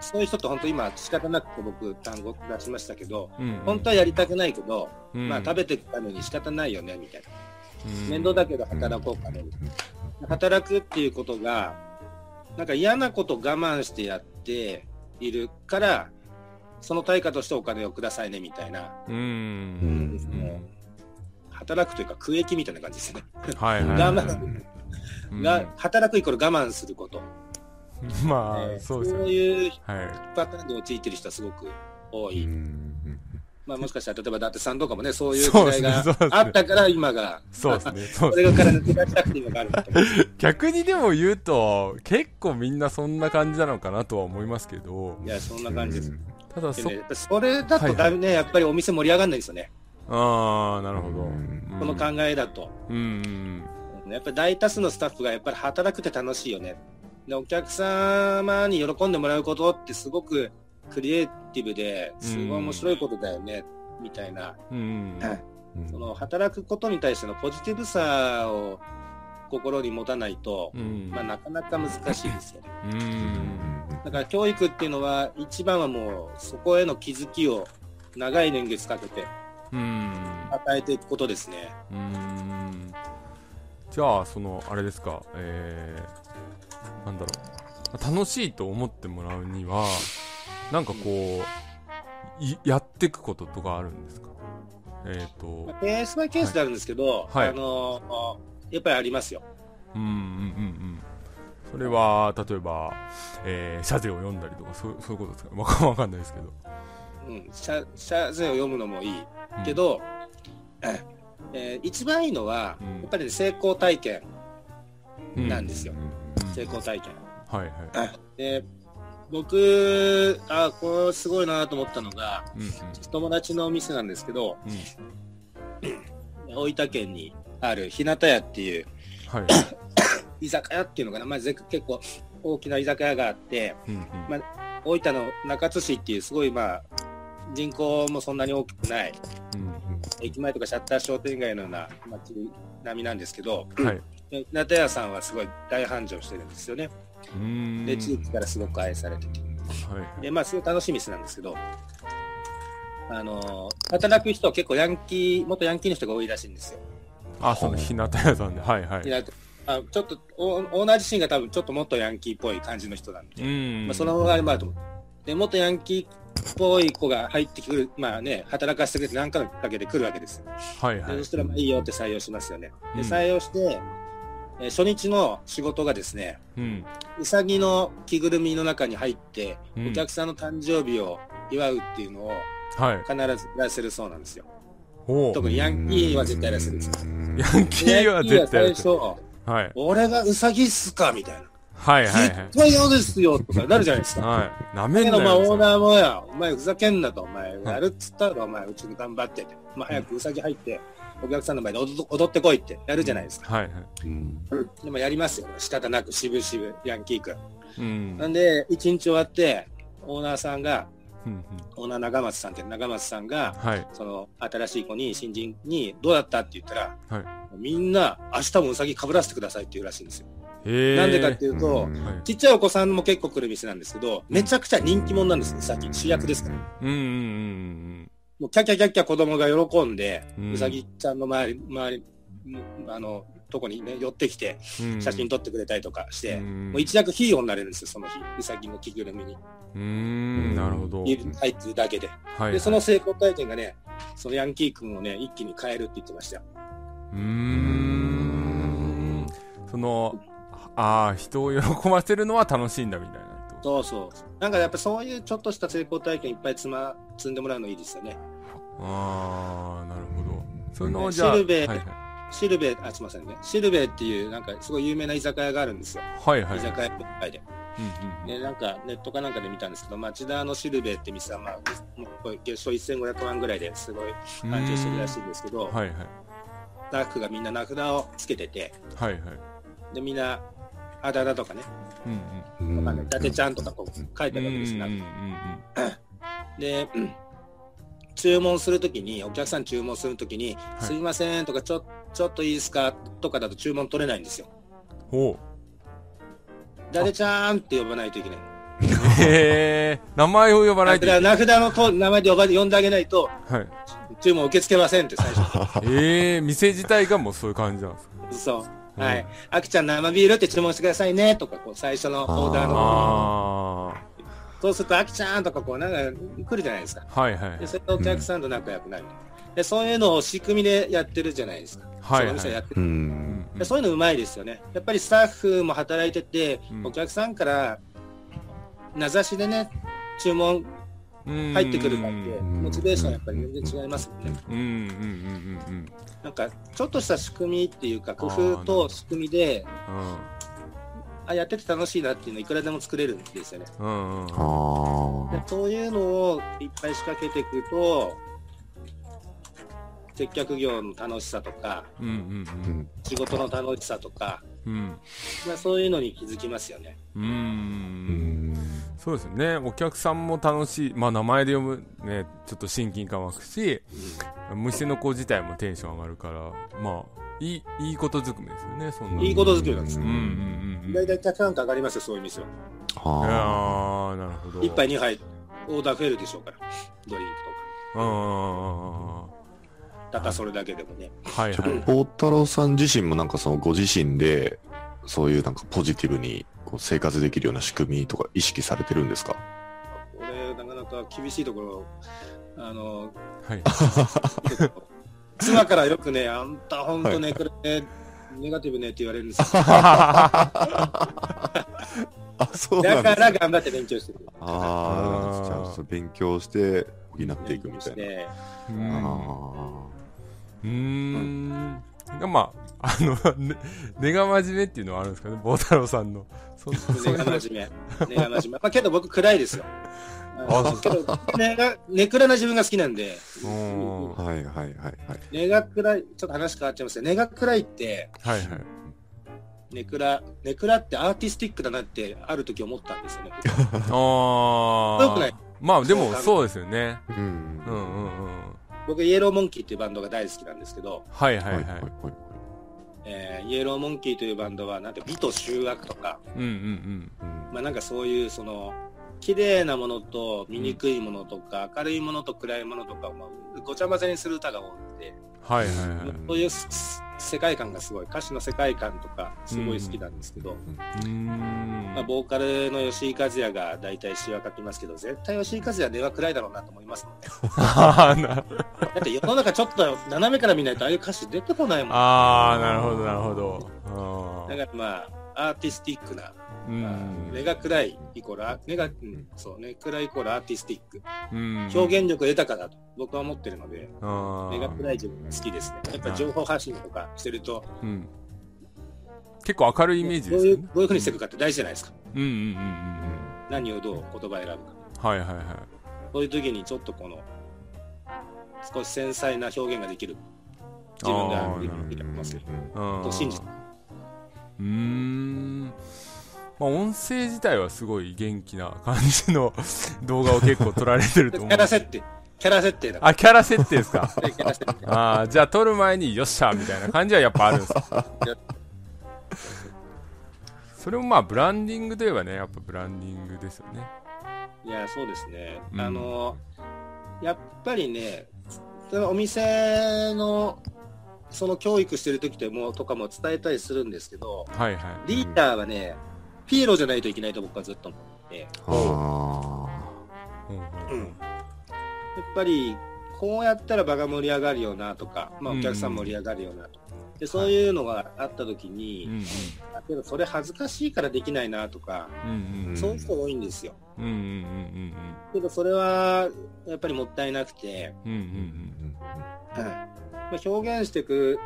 そういう人って本当今仕方なくて僕単語出しましたけど、うん、本当はやりたくないけど、うんまあ食べていくために仕方ないよね、みたいな。うん面倒だけど働こうかな。働くっていうことが、なんか嫌なこと我慢してやっているから、その対価としてお金をくださいね、みたいな。うん。うんですね働くというか、区域みたいな感じですね。はいはい。我慢うんが、働くイコール我慢すること。まあ、えーそうですね。そういうはパターンで陥ってる人はすごく多い。うんまあもしかしたら、例えば、だってさんとかもね、そういう時代があったから、今が、い。そうですね。そうそですね。れから抜け出したくて今があるんだと思う。逆にでも言うと、結構みんなそんな感じなのかなとは思いますけど、いや、そんな感じです。ただそ、でね、それだとだいぶね、やっぱりお店盛り上がんないですよね。ああ、なるほど。うんこの考えだと。うん。やっぱり大多数のスタッフがやっぱり働くって楽しいよね。で、お客様に喜んでもらうことってすごくクリエイティブで、すごい面白いことだよね、みたいな。うん。その働くことに対してのポジティブさを心に持たないと、うん。まあ、なかなか難しいですよね。うん。だから教育っていうのは、一番はもうそこへの気づきを長い年月かけてうん。与えていくことですね。うーんじゃあそのあれですかえー、なんだろう楽しいと思ってもらうにはなんかこういやっていくこととかあるんですか？えっ、とまあケースバイケースであるんですけど、はい。あのやっぱりありますよ。うんうんうんうん。それは例えば、えー、謝辞を読んだりとかそうそういうことですか？わかわかんないですけど、うん、謝謝罪を読むのもいい。うん。けど、ええー一番いいのは、うん。やっぱりね成功体験、うんなんですよ。うん成功体験。はいはい。で僕、あこれすごいなと思ったのが、うんうん。友達のお店なんですけど、うん。大分県にある日向屋っていうはい。居酒屋っていうのかな、まあ、ぜ結構大きな居酒屋があって、うんうん。ま大分の中津市っていうすごいまあ人口もそんなに大きくない駅前とかシャッター商店街のような街並みなんですけど、うんはい。で日向屋さんはすごい大繁盛してるんですよね。で、地域からすごく愛されてて。はいで、まあ、すごい楽しい店なんですけど、あのー働く人は結構ヤンキー、元ヤンキーの人が多いらしいんですよ。あその日向屋さんではいはいあちょっとオーオーナー自身が多分ちょっともっとヤンキーっぽい感じの人なんで、うん。まあ、そのあれもあると思う。で、もっとヤンキーっぽい子が入ってくる、まあね、働かせてくれて何回かけて来るわけです。はいはいでそ。したらまあいいよって採用しますよね。で、うん採用して、えー初日の仕事がですね、うん。うさぎの着ぐるみの中に入って、うんお客さんの誕生日を祝うっていうのをはい。必ずやらせるそうなんですよ。ほう。特にヤンキーは絶対やらせるんですよ。ヤンキーは絶対やるヤンキーはい。俺がうさぎっすかみたいな。はいはいはい絶。対嫌ですよとかなるじゃないですか。はい。なめだけど、まあ、んなよ。オーナーもや、お前ふざけんなと、お前、やるっつったら、お前、うちに頑張ってて、まあ、早くうさぎ入って、お客さんの前で踊踊ってこいってやるじゃないですか。はいはい。うんでもやりますよ。仕方なく、渋々、ヤンキー君。うん。なんで、一日終わって、オーナーさんが、うんうんオーナー長松さんって長松さんが、はい。その、新しい子に、新人に、どうだったって言ったら、はいみんな、明日もうさぎ被らせてくださいって言うらしいんですよ。なんでかっていうと、うんはいちっちゃいお子さんも結構来る店なんですけど、めちゃくちゃ人気者なんですよ、うさぎ。主役ですから。うんうんうんもうキャキャキャキャ子供が喜んで、うんうさぎちゃんの周り、周り、あの、とこにね、寄ってきて。写真撮ってくれたりとかして、うんもう一躍ヒーローになれるんですよ、その日。うさぎの着ぐるみに。うーん、なるほど。入ってるだけで。はいはい。で、その成功体験がね、そのヤンキー君をね、一気に変えるって言ってましたよ。うーん。その、ああ、人を喜ばせるのは楽しいんだみたいなと。そうそう。なんかやっぱそういうちょっとした成功体験いっぱい積ま、積んでもらうのいいですよね。ああ、なるほど。その、ねじゃあ、シルベはいシルベ、あ、すいませんね。シルベっていう、なんかすごい有名な居酒屋があるんですよ。はい。はいはい。居酒屋街で。うんで、なんかネットかなんかで見たんですけど、町田のシルベって店は、まあ、もうこれ月賞1500万ぐらいですごいうん。繁盛してるらしいんですけど、はいはい。スタッフがみんな名札をつけてて、はいはい。で、みんな、あだ名とかね、うんうん。うんわかんない伊達ちゃんとかこう書いてあるわけですよ。うんうんうんで、うん注文するときに、お客さん注文するときに、いすいませんとか、ちょ、ちょっといいですかとかだと注文取れないんですよ。ほ誰ちゃんって呼ばないといけない。う。へえ、名前を呼ばないといけない。名札のと名前で呼ば呼んであげないと、はい。注文受け付けませんって最初。ええ、店自体がもうそういう感じなんですかそう。うんはい。あきちゃん生ビールって注文してくださいねとか、こう最初のオーダーの。あそうすると、あきちゃんとかこうなんか来るじゃないですか。あ、はいはい。で、それでお客さんと仲良くなる。で、そういうのを仕組みでやってるじゃないですか。はいはい。その店やってうる。ん。でそういうのうまいですよね。やっぱりスタッフも働いてて、うん。お客さんから名指しでね、注文入入ってくるかって、ん。モチベーションやっぱり全然違いますもん。ね。うん。うん。うん。うん。なんか、ちょっとした仕組みっていうか、工夫と仕組みで、うんあ、やってて楽しいなっていうのいくらでも作れるんですよね。うんうんでそういうのをいっぱい仕掛けていくと、接客業の楽しさとか、うんうんーうん。仕事の楽しさとか、うん。うんまあ、そういうのに気づきますよね。ううんん。そうですよね。お客さんも楽しいまあ名前で呼ぶねちょっと親近感湧くし店の子自体もテンション上がるからまあいいいいことずくめですよねそんないいことづくめなんですよ。うんうんうんうん大体客単価上がりますよ、そういう店は。あああなるほど1杯2杯オーダー増えるでしょうから。ドリンクとか。たったそれだけでもね。はいはい大太郎さん自身もなんかそのご自身でそういうなんかポジティブにこう生活できるような仕組みとか意識されてるんですか？俺、なかなか厳しいところ、あの、はい 妻からよくね、あんたほんとね、これね、ネガティブねって言われるんですよ。あそうなだんですから頑張って勉強してる。ああちゃんと勉強して補っていくみたいな、ねうん。あうーん。がまああのね根が真面目っていうのはあるん。ですかね棒太郎さん。のそそ根が真面目。根が真面目。まあけど僕暗いですよ。あそう。けど、根が、根暗な自分が好きなんで、うん。あはいはいはいはい。根が暗い、ちょっと話変わっちゃいますけど、根が暗いって、はいはい。根暗、根暗ってアーティスティックだなってある時思ったんですよね。ああよくない？まあでもそうですよね。うん。うんうんうん。僕、イエローモンキーっていうバンドが大好きなんですけど、はいはいはい。えーイエローモンキーというバンドは、なんて美と醜悪とか、うんうんうん。まあなんかそういう、その、綺麗なものと醜いものとか、明るいものと暗いものとかを、まあごちゃ混ぜにする歌が多くて、はいはいはいそういうす世界観がすごい、歌詞の世界観とかすごい好きなんですけど、うーん。まあ、ボーカルの吉井和也が大体詩は書きますけど、絶対吉井和也は根は暗いだろうなと思いますもんね。あーなだって世の中ちょっと斜めから見ないとああいう歌詞出てこないもん。だあーなるほどなるほどあーからまあ、アーティスティックな、うんまあ根が暗いイコールあ、根が、うん、そうね、暗いイコールアーティスティック。うん表現力豊かだと僕は思ってるので、根が暗い自分が好きですね。やっぱり情報発信とかしてると、うん結構明るいイメージどういう、ですよねどういうふうにしていくかって大事じゃないですか。うんうんうんうん何をどう言葉選ぶか。うんはいはいはいそういう時にちょっとこの、少し繊細な表現ができる。自分ができると思いますけど。うんと信じてうーんまあ音声自体はすごい元気な感じの 動画を結構撮られてるキと思う。ャラ設定。キャラ設定だ。かあキャラ設定ですか？ああじゃあ撮る前によっしゃみたいな感じはやっぱあるんですか？それもまあブランディングといえばねやっぱブランディングですよね。いや、そうですね。うん。あの、やっぱりね、お店の、その教育してる時でも、とかも伝えたりするんですけど、はいはい。リーダーはね、ピエロじゃないといけないと僕はずっと思ってうんうんやっぱり、こうやったら場が盛り上がるよなとか、まあ、お客さん盛り上がるよなとか、でそういうのがあった時に、うんだけどそれ恥ずかしいからできないなとか、うんうんそういう人多いんですよ。うんうんうんけどそれはやっぱりもったいなくて、うんうんうんまあ、表現していく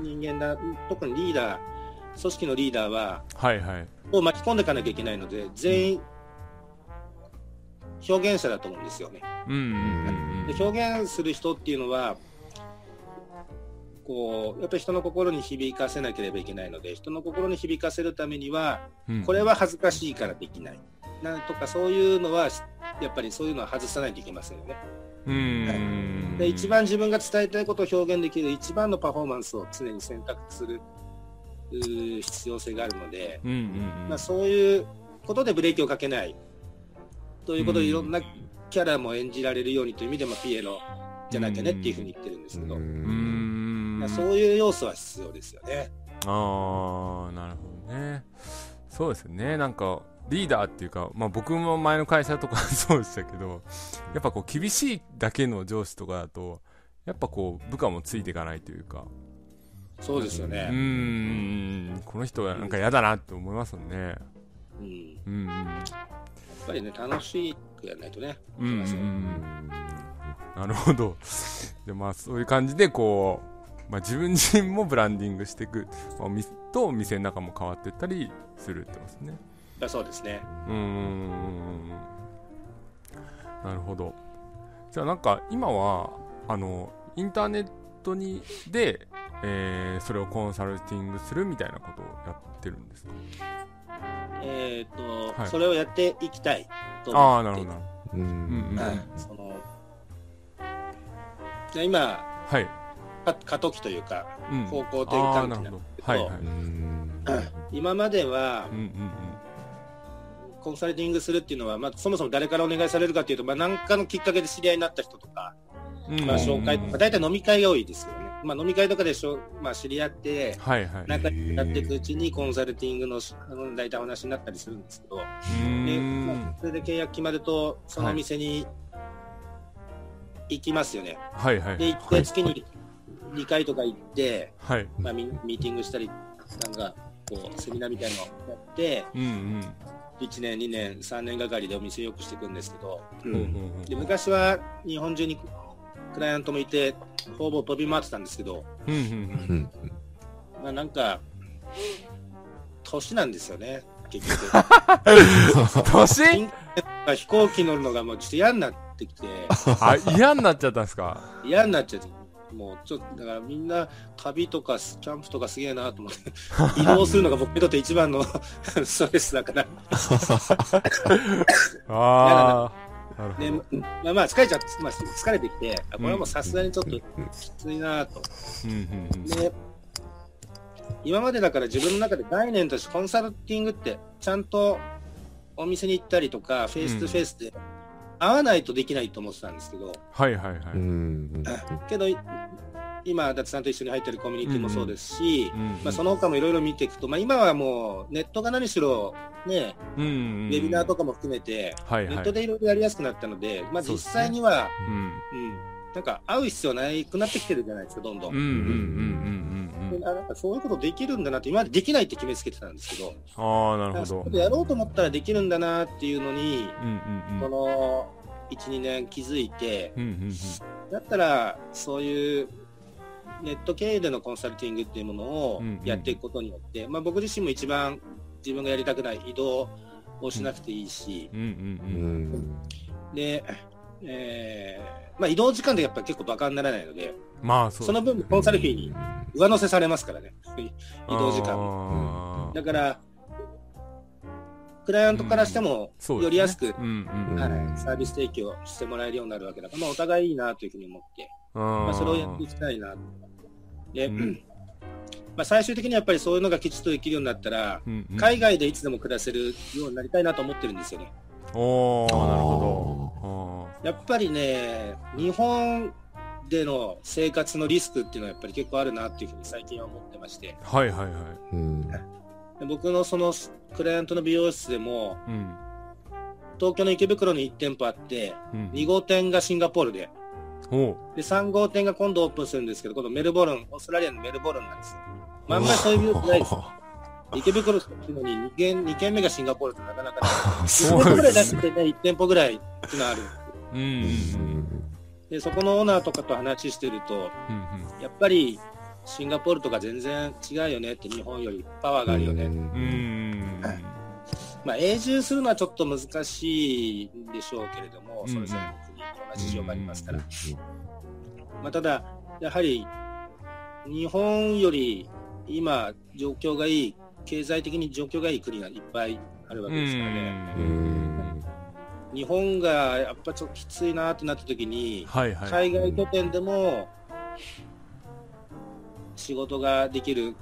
人間だ、特にリーダー、組織のリーダーは、はいはいを巻き込んでいかなきゃいけないので、全員、表現者だと思うんですよね。うんうんうんで表現する人っていうのは、こう、やっぱり人の心に響かせなければいけないので、人の心に響かせるためには、うんこれは恥ずかしいからできない。なんとかそういうのは、やっぱりそういうのは外さないといけませんよね。うんで一番自分が伝えたいことを表現できる一番のパフォーマンスを常に選択する必要性があるので、うんうんうん。まあ、そういうことでブレーキをかけないということでうん。いろんなキャラも演じられるようにという意味で、まあ、ピエロじゃなきゃねっていうふうに言ってるんですけど、うーん。まあ、そういう要素は必要ですよね。ああなるほどね。そうですよね。なんかリーダーっていうか、まあ、僕も前の会社とか そうでしたけどやっぱこう厳しいだけの上司とかだとやっぱこう部下もついていかないというかそうですよね。んこの人はなんか嫌だなって思いますもんね。うん、うんうん。やっぱりね、楽しくやらないとね。うんうんうん。なるほど。でまあそういう感じでこう、まあ、自分自身もブランディングしていく、まあ、お店と店の中も変わっていったりするってことですね。まあそうですね。うーん。なるほど。じゃあなんか今はあのインターネットにで、えーそれをコンサルティングするみたいなことをやってるんですか？えっ、と、はい。それをやっていきたいとああ思ってなるほど。うん。どうんうん。うんはい、そのじゃあ今はい、か過渡期というかうん、方向転ああ換期なんですけどど。はいはい。うん今まではうんうん。コンサルティングするっていうのは、まあ、そもそも誰からお願いされるかっていうと、まあ、何かのきっかけで知り合いになった人とか、うんうん。まあ、紹介とか大体飲み会が多いですよね、まあ、飲み会とかでしょ、まあ、知り合ってはいはい。仲良くなっていくうちにコンサルティングの大体お話になったりするんですけど。で、ん。まあ、それで契約決まるとその店に行きますよね、はいはい。で行って月に2回とか行って、はい。まあ、ミミーティングしたりなんかこうセミナーみたいなのをやってうんうん。1年2年3年がかりでお店を良くしていくんですけど、ほうほうほで昔は日本中にクライアントもいてほぼ飛び回ってたんですけど、まあ、なんか年なんですよね結局。う ん年飛行機乗るのがもうちょっと嫌になってきて。あ嫌になっちゃったんですか？嫌になっちゃってもうちょっとだからみんな旅とかキャンプとかすげえなと思って移動するのが僕にとって一番のストレスだから。ああでど、まあ、まあ疲れちゃって、まあ、疲れてきてあこれはもうさすがにちょっときついなと、で今までだから自分の中で概念としてコンサルティングってちゃんとお店に行ったりとかフェイス2フェイスで会わないとできないと思ってたんですけど、はいはいはい、うんけどい今、伊達さんと一緒に入ってるコミュニティもそうですし、うんまあ、その他もいろいろ見ていくと、まあ、今はもうネットが何しろ、ね、うんうんウェビナーとかも含めて、はいはい。ネットでいろいろやりやすくなったので、まあ、実際には、うん。うん、なんか会う必要ないくなってきてるじゃないですか、どんどん。うんうんうんうんうんであなんかそういうことできるんだなって、今までできないって決めつけてたんですけど、ああなるほど。そうやろうと思ったらできるんだなっていうのに、うんうんこの1、2年気づいて、うんうんうん。だったら、そういうネット経由でのコンサルティングっていうものをうんうんやっていくことによって、まあ、僕自身も一番自分がやりたくない移動をしなくていいし、うんうんううんん。で、えーまあ、移動時間でやっぱり結構バカにならないので、まあそうその分コンサルフィーに上乗せされますからね、移動時間。間だから、クライアントからしてもより安く、うんうんうん。はい、サービス提供してもらえるようになるわけだから、まあ、お互いいいなというふうに思って、ままあ、それをやっていきたいなと。で、うん。まあ、最終的にやっぱりそういうのがきちっとできるようになったら、うんうん。海外でいつでも暮らせるようになりたいなと思ってるんですよね。おー。なるほど。やっぱりね、日本での生活のリスクっていうのはやっぱり結構あるなっていうふうに最近は思ってまして、はいはいはい。うん。で僕のそのクライアントの美容室でも、うん東京の池袋に1店舗あって、うん2号店がシンガポールで、で3号店が今度オープンするんですけど、今度メルボルン、オーストラリアのメルボルンなんですよ。まんまりそういう美容室ないです。池袋っていうのに2軒 ,2 軒目がシンガポールってなかなかない。そう1店舗ぐらい出してね、1店舗ぐらいっていうのはあるんですようんで、そこのオーナーとかと話してると、うんやっぱりシンガポールとか全然違うよねって日本よりパワーがあるよね。うんうんまあ永住するのはちょっと難しいんでしょうけれども、うんそれぞれの国いろんな事情がありますから。まあただ、やはり日本より今状況がいい、経済的に状況がいい国がいっぱいあるわうけですからね。うん。日本がやっぱちょっときついなってなった時に、はいはい海外拠点でも仕事ができる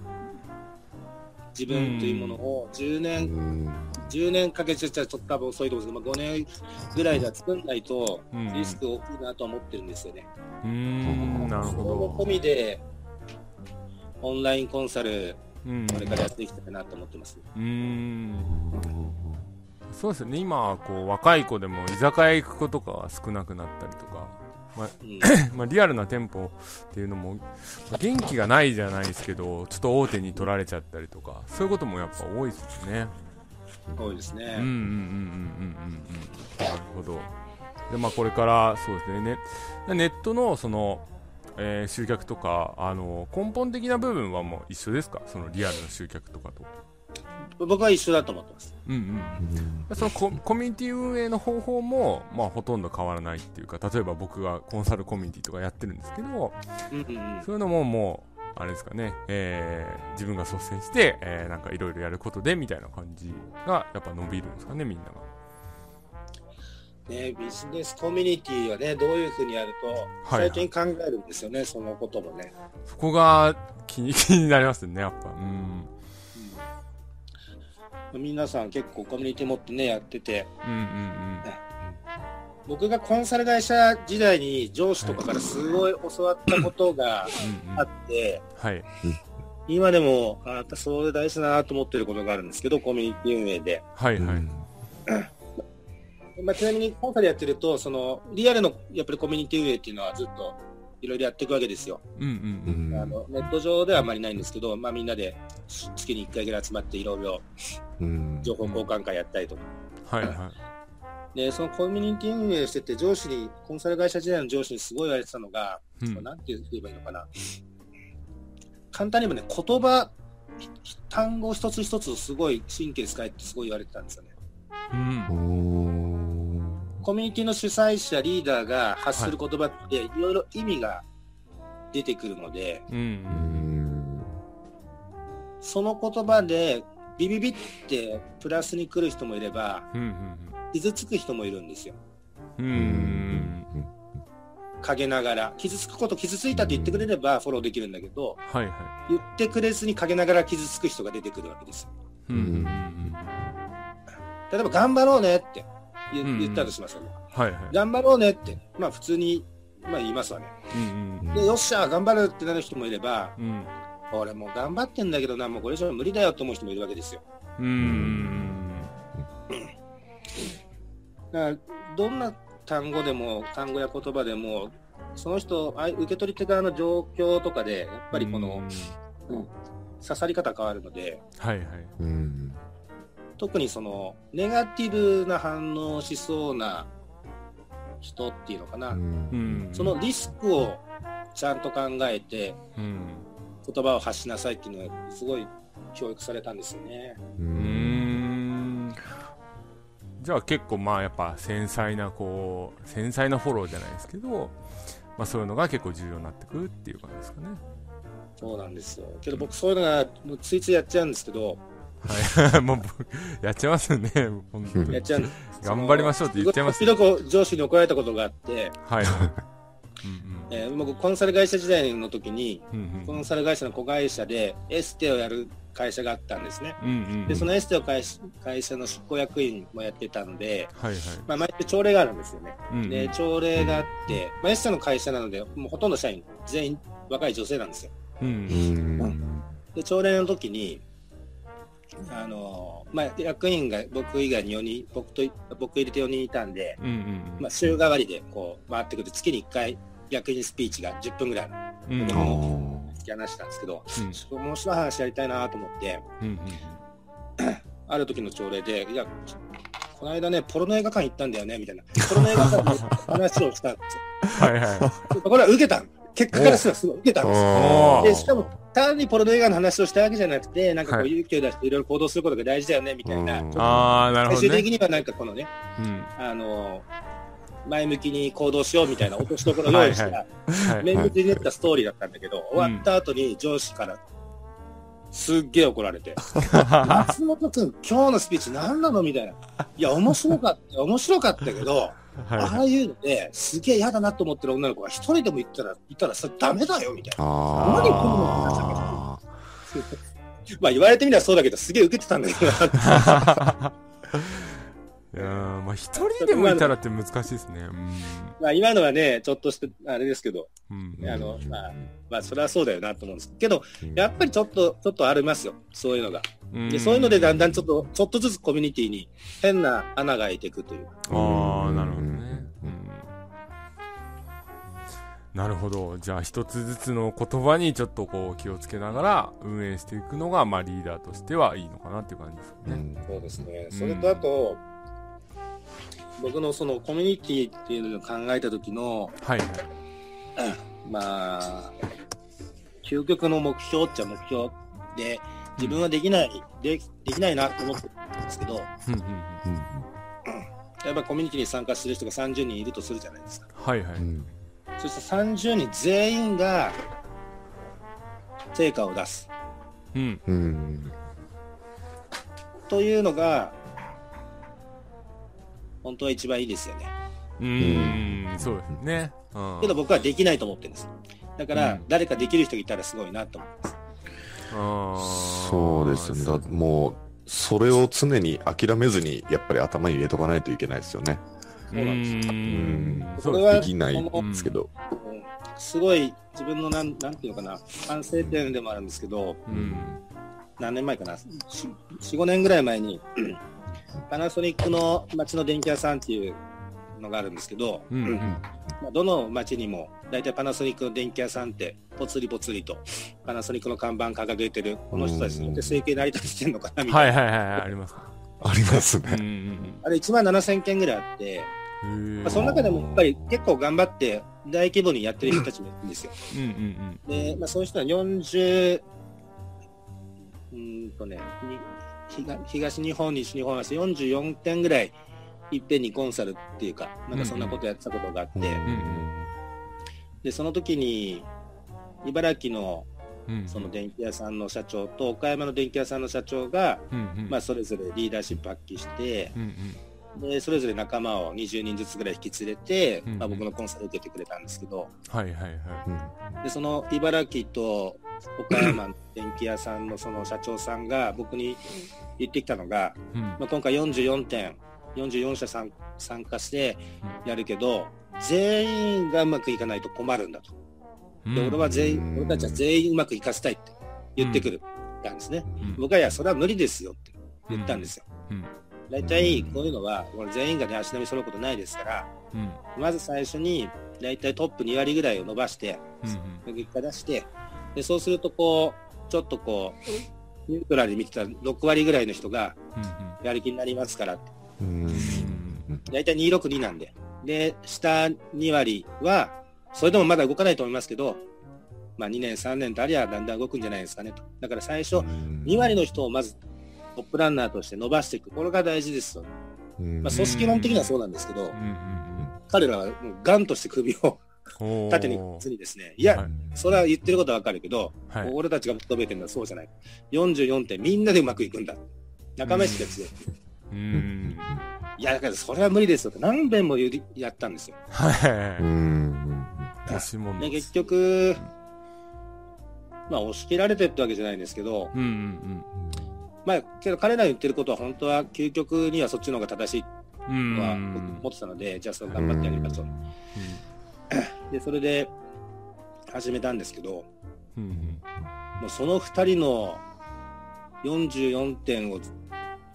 自分というものを10う年、ん。10年かけてちゃちょっと多分遅いと思うんですけど、まあ、5年ぐらいでは作んないとうん。リスク大きいなとは思ってるんですよね。うーん。なるほ込みでオンラインコンサルこれからやっていきたいなと思ってます。うーん。そうですよね。今はこう若い子でも居酒屋行く子とかは少なくなったりとか、まあうん。まあ、リアルな店舗っていうのもまあ元気がないじゃないですけどちょっと大手に取られちゃったりとかそういうこともやっぱ多いですよね。多いですね。うんうんうんうんうんうんうん。なるほど。でまあこれからそうですね。ネネットのその、えー集客とかあの根本的な部分はもう一緒ですか？そのリアルな集客とかと僕は一緒だと思ってます。うんうん。そのココミュニティ運営の方法も、まあ、ほとんど変わらないっていうか例えば僕がコンサルコミュニティとかやってるんですけどうんうんうん。そういうのももうあれですかね、えー自分が率先して、えーなんかいろいろやることでみたいな感じがやっぱ伸びるんですかねみんながね、ビジネスコミュニティはね、どういうふうにやると、はい。最近考えるんですよね、そのこともね。そこが気に 気になりますねやっぱ。うん皆さん結構コミュニティ持ってね、やってて、うんうん僕がコンサル会社時代に上司とかからすごい教わったことがうんうん。あって、はい。今でも、あやっぱそれ大事だなと思ってることがあるんですけど、コミュニティ運営で。はいはい。まあ、ちなみにコンサルやってると、その、リアルのやっぱりコミュニティ運営っていうのはずっといろいろやっていくわけですよ。うんうんうんあのネット上ではあまりないんですけど、まあ、みんなで月に1回ぐらい集まっていろいろうん。情報交換会やったりとか。はいはいで、そのコミュニティ運営してて、上司に、コンサル会社時代の上司にすごい言われてたのが、うんなんて言えばいいのかな。簡単に言えばね、言葉、ひ単語一つ一つすごい神経使えってすごい言われてたんですよね。うんおコミュニティの主催者、リーダーが発する言葉って、いろいろ意味が出てくるので、うん。その言葉でビビビってプラスに来る人もいれば、うん傷つく人もいるんですよ。うんうん陰ながら。傷つくこと傷ついたって言ってくれればフォローできるんだけど、はいは言ってくれずに陰ながら傷つく人が出てくるわけです。うん例えば頑張ろうねって言,、ったとしますよね。はいはい。頑張ろうねって、まあ普通にまあ言いますわね。うんで、よっしゃ、頑張るってなる人もいれば、うん。うん俺もう頑張ってんだけどな、もうこれ以上無理だよと思う人もいるわけですよ。うんだから、どんな単語でも、単語や言葉でも、その人、あい受け取り手側の状況とかで、やっぱりこの、うん。刺さり方変わるので、はいはい。うん。特にその、ネガティブな反応をしそうな人っていうのかな、うんそのリスクをちゃんと考えて、うん言葉を発しなさいっていうのは、すごい教育されたんですよね。う。うんんじゃあ結構まあやっぱ繊細なこう繊細なフォローじゃないですけど、まあ、そういうのが結構重要になってくるっていう感じですかねそうなんですよ。けど僕そういうのがもうついついやっちゃうんですけど、はい。もう僕やっちゃいますよね。本当に。やっちゃう。頑張りましょうって言っちゃいます時々上司に怒られたことがあって、はい。えー僕コンサル会社時代の時に、うんうん。うんコンサル会社の子会社でエステをやる会社があったんですね。うんうんで、そのエステを会社会社の執行役員もやってたんで、はいはい。まあ、毎日朝礼があるんですよね。うんうん。で、朝礼があって、まあ、エステの会社なので、もうほとんど社員全員若い女性なんですよ。うん。うん。で、朝礼の時に、あのーまあ、役員が僕以外に4人、僕と、僕入れて4人いたんで、うんうんまあ、週替わりでこう回ってくる月に1回役員スピーチが10分ぐらいの突き放したんですけど、うんちょっと面白い話やりたいなと思って、うんうんある時の朝礼で、いや、この間ね、ポロの映画館行ったんだよね、みたいな。ポロの映画館の話をしたんです はいはいよ。これは受けたん結果からすればすごい受けたんですよ。で、しかも、単にポロの映画の話をしたわけじゃなくて、なんかこはい。う勇気を出していろいろ行動することが大事だよね、みたいな。うん。ああなるほどね。最終的にはなんかこのね、うん。あの前向きに行動しようみたいな落としどころを用意した、はい。はい。綿密に練ったストーリーだったんだけど、終わった後に上司から、すっげえ怒られて、松本君、今日のスピーチ何なのみたいな。いや、面白かった、面白かったけど、あはあいうので、すげえ嫌だなと思ってる女の子が一人でも言ったら、いたらそれダメだよ、みたいな。あ何この まあ言われてみればそうだけど、すげえ受けてたんだけどな。いいやーまあ一人でもいたらって難しいですね。まあ今のはね、ちょっとして、あれですけど、うんうんあの、まあ、まあそれはそうだよなと思うんですけど、やっぱりちょっと、ちょっとありますよ。そういうのが。うん。で、そういうのでだんだんちょっと、ちょっとずつコミュニティに変な穴が開いていくという。ああなるほどね、なるほど。じゃあ一つずつの言葉にちょっとこう気をつけながら運営していくのがまあリーダーとしてはいいのかなっていう感じですね、うん。そうですね。ん。それとあと、僕のそのコミュニティっていうのを考えた時の、はい。はいまあ、究極の目標っちゃ目標で、自分はできない、でできないなと思ってたんですけど、うんうんうん。やっぱコミュニティに参加する人が30人いるとするじゃないですか。はいはい、うん。そして30人全員が成果を出す。うん。うん。というのが、本当は一番いいですよね。うーん。そうですね、うん、けど僕はできないと思ってるんです。だから、うん。誰かできる人がいたらすごいなと思います。あー。そうですね。だもう、それを常に諦めずに、やっぱり頭に入れとかないといけないですよね。そうなん。ですうーん。うん。それはできないんですけど。うん。すごい自分のなん、なんていうのかな、反省点でもあるんですけど、うん。何年前かな、4、5年ぐらい前に、パナソニックの街の電気屋さんっていうのがあるんですけど、うんうん。まあどの街にも大体パナソニックの電気屋さんってぽつりぽつりとパナソニックの看板掲げてるこの人たちによって生計成り立ってんのかなみたいな、はいはいはいはいあります。ありますうんうね。ん。あれ1万7000件ぐらいあって、まあ、その中でもやっぱり結構頑張って大規模にやってる人たちもいるんですよ。うんうんで、まあ、そういう人は40、うーんとね、に東東日本、西日本は44点ぐらいいっぺんにコンサルっていうか、なんかそんなことやってたことがあって、うんで、その時に、茨城のその電気屋さんの社長と岡山の電気屋さんの社長が、まあ、それぞれリーダーシップ発揮して、で、それぞれ仲間を20人ずつぐらい引き連れて、まあ、僕のコンサル受けてくれたんですけど、はいはいはい。うんで、その茨城と岡山の電気屋さんのその社長さんが僕に言ってきたのが、うん。まあ、今回44点、44社参参加してやるけど、全員がうまくいかないと困るんだと。で、俺は全員、俺たちは全員うまくいかせたいって言ってくる、たん。ですね。僕は、いや、それは無理ですよって言ったんですよ。大体、こういうのは、全員がね、足並み揃うことないですから、まず最初に、大体トップ2割ぐらいを伸ばして、結果出して、で、そうすると、こう、ちょっとこう、ニュートラルに見てた6割ぐらいの人が、やる気になりますからって。大体262なんで。で、下2割は、それでもまだ動かないと思いますけど、まあ2年、3年とありゃだんだん動くんじゃないですかねと。だから最初、2割の人をまずトップランナーとして伸ばしていく。これが大事ですよ。まあ組織論的にはそうなんですけど、彼らはもうガンとして首を縦にずにですね、いや、それは言ってることはわかるけど、はい、俺たちが求めてるのはそうじゃない。44点みんなでうまくいくんだ。仲間意識が強い。うん。いや、だからそれは無理ですよって何遍もやったんですよ。はい。押しで、結局、まあ押し切られてってわけじゃないんですけど、うんうんうん。まあ、けど彼ら言ってることは本当は究極にはそっちの方が正しいとは思ってたので、じゃあそれ頑張ってやりましょう。で、それで始めたんですけど、うんうん、もうその2人の44点を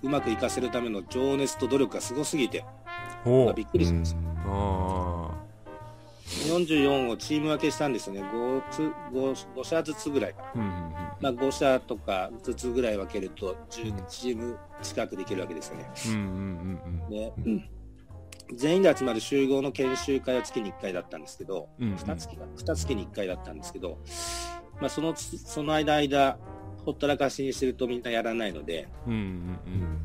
うまくいかせるための情熱と努力がすごすぎて、まあ、びっくりしました。44をチーム分けしたんですよね。5, つ 5, 5社ずつぐらいかな。うんうんうん、まあ5社とかずつぐらい分けると10チーム近くできるわけですよね。うんうんうんで、うん全員で集まる集合の研修会は月に1回だったんですけど、うんうん、2月か。2月に1回だったんですけど、まあ、そのその間間ほったらかしにしてるとみんなやらないので、うんうんうん、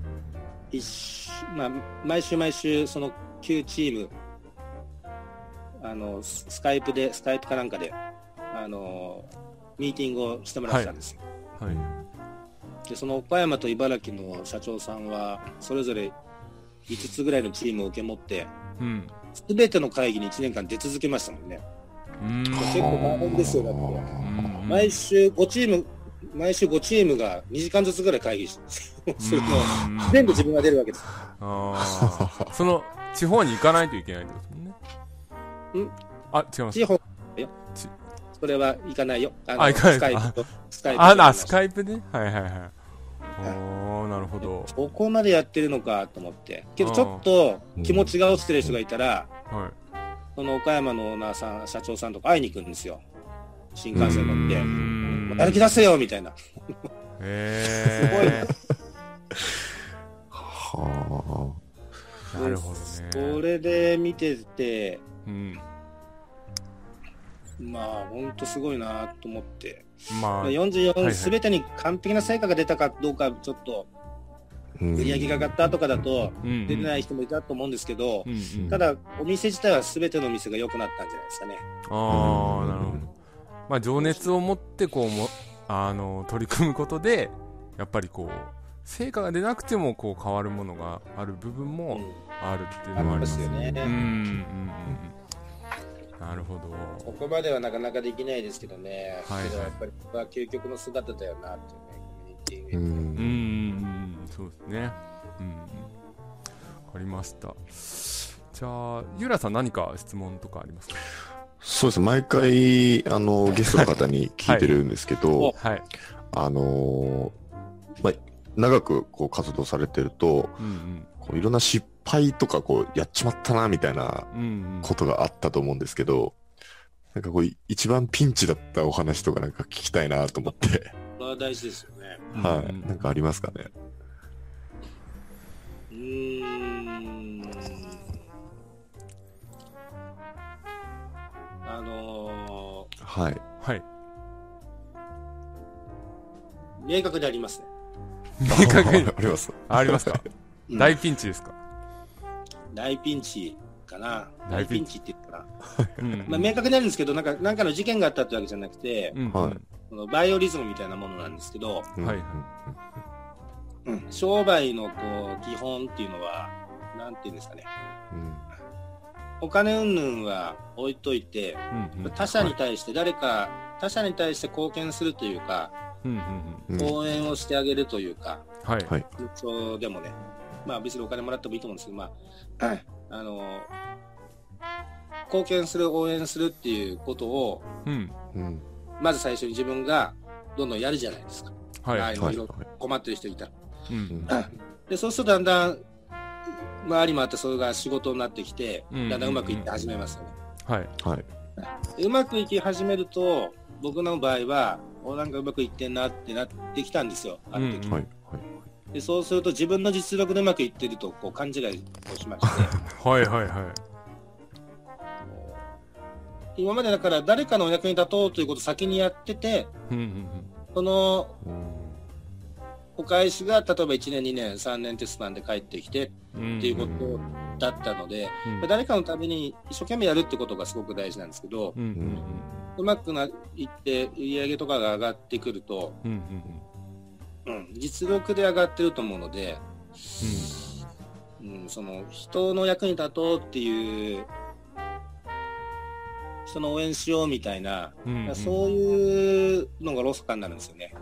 一まあ、毎週毎週その9チームあのスカイプでスカイプかなんかであのミーティングをしてもらってたんですよ、はい。はい、でその岡山と茨城の社長さんはそれぞれ5つぐらいのチームを受け持って、うん、全ての会議に1年間出続けましたもんね。うん結構大変ですよ、だって。毎週5チーム、毎週5チームが2時間ずつぐらい会議するの、全部自分が出るわけです。ああ、その地方に行かないといけないってことですもんね。ん？あ、違います。地方よ。それは行かないよ。あ、行かないスカイプと。スカイプあ、な、スカイプではいはいはい。おー、なるほど。ここまでやってるのかと思って。けどちょっと気持ちが落ちてる人がいたら、はい。その岡山のオーナーさん、社長さんとか会いに行くんですよ。新幹線乗って。やる気出せよみたいな。へすごい。はあ。なるほどね。それで見てて、うん。まあ、ほんとすごいなと思って。まあ、44すべてに完璧な成果が出たかどうか、ちょっと、売り上げが上がったとかだと、出てない人もいたと思うんですけど、ただ、お店自体はすべての店が良くなったんじゃないですかね。ああ、なるほど。まあ、情熱を持って、こうも、あの、取り組むことで、やっぱりこう、成果が出なくても、こう、変わるものがある部分もあるっていうのはありますよね。うん、うん、うん。なるほど。そこまではなかなかできないですけどね。はい、はい、やっぱり、これは究極の姿だよなっていうね、コミュニティうん、うん、そうですね。うん。わかりました。じゃあ、ゆらさん何か質問とかありますか？そうです毎回、あの、ゲストの方に聞いてるんですけど、はい。あのー、まあ、長くこう活動されてると、うんうん、こういろんな失敗とかこうやっちまったなみたいなことがあったと思うんですけど、なんかこう一番ピンチだったお話とかなんか聞きたいなと思って。それは大事ですよね。はい。なんかありますかね？うーん。あのー、はい。はい。明確でありますね。明確に あります。ありますか、うん、大ピンチですか？大ピンチかな。大ピンチって言ったら。うん、まあ明確になるんですけど、なんか、なんかの事件があったってわけじゃなくて、うん、はい。そのバイオリズムみたいなものなんですけど、はいはい。うん、商売のこう基本っていうのは、なんていうんですかね。うん、お金云々は置いといて、うんうん、他者に対して誰か、はい、他者に対して貢献するというか、うんうんうん、応援をしてあげるというか、はい。はい。そうでもね、まあ別にお金もらってもいいと思うんですけど、まあ、あの、貢献する、応援するっていうことを、うん。うん。まず最初に自分がどんどんやるじゃないですか。はい。周りの人はい困ってる人いたら。うん。で、そうするとだんだん、周りもあってそれが仕事になってきて、うんだんだんうまくいって始めますよね。はい。はい。でうまくいき始めると、僕の場合は、おなんかうまくいってんなってなってきたんですよ。ある時うんはい。はい。でそうすると自分の実力でうまくいってるとこう勘違いをしまして、はいはいはい。今までだから誰かのお役に立とうということを先にやってて、うんうんそのうんお返しが例えば1年、2年、3年ってスパンで帰ってきてうん。っていうことだったので、うん誰かのために一生懸命やるってことがすごく大事なんですけど、うんうんうまくないって売り上げとかが上がってくると、うん。うんうんうん、実力で上がってると思うので、うん、その人の役に立とうっていう人の応援しようみたいな、うん。そういうのがおろそかになるんですよね。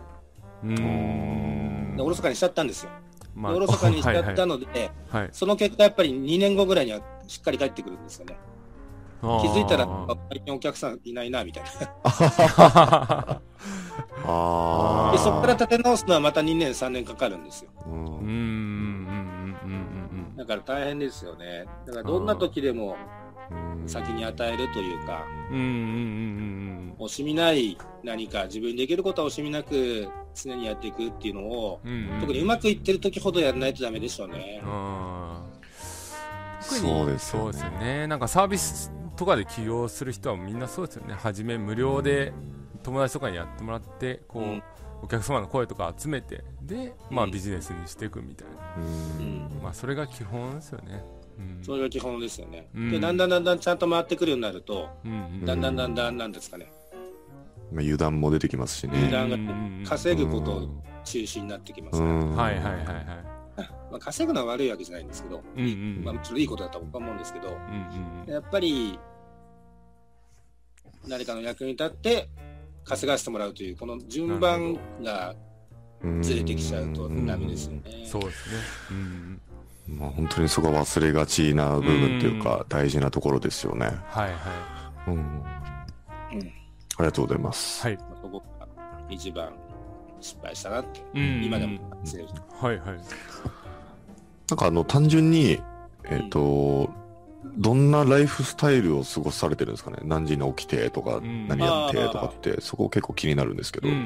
うん。でおろそかにしちゃったんですよ。までおろそかにしちゃったの。ので、はいはい。その結果やっぱり2年後ぐらいにはしっかり帰ってくるんですよね。気づいたら、あ最近お客さんいないな、みたいな。ーあで、そこから立て直すのはまた2年、3年かかるんですよ。う。うんんうんうんうんうんだから大変ですよね。だからどんな時でも先に与えるというか、うん。うんうんうん惜しみない何か自分にできることは惜しみなく常にやっていくっていうのを、うんうん。特にうまくいってる時ほどやらないとダメでしょうね。あー特にそうですよねそうですよねなんかサービスとかで起業する人はみんなそうですよね。初め無料で友達とかにやってもらってこう、うん。お客様の声とか集めてで、まあ、うん。ビジネスにしていくみたいな、うん。まあ、それが基本ですよね、うん。それが基本ですよね。うん。で、だんだんだんだんちゃんと回ってくるようになると、だんだんだんだんなんですかね、まあ油断も出てきますしね。油断が稼ぐことを中心になってきますから、うん。はいはいはいはいまあ、稼ぐのは悪いわけじゃないんですけど、うんうんまあ、もちろんいいことだと僕は思うんですけど、うんうんやっぱり、誰かの役に立って稼がせてもらうという、この順番がうんずれてきちゃうとダメですよね。そうですね。うんまあ本当にそこは忘れがちな部分っていうか、大事なところですよね。はいはうん。うん。ありがとうございます。いはい。まあそこが一番失敗したなって、うん。今でも反省してはいはいなんかあの、単純に、えっ、と、どんなライフスタイルを過ごされてるんですかね？何時に起きてとか、ん。何やってとかって、そこ結構気になるんですけど。うんうんう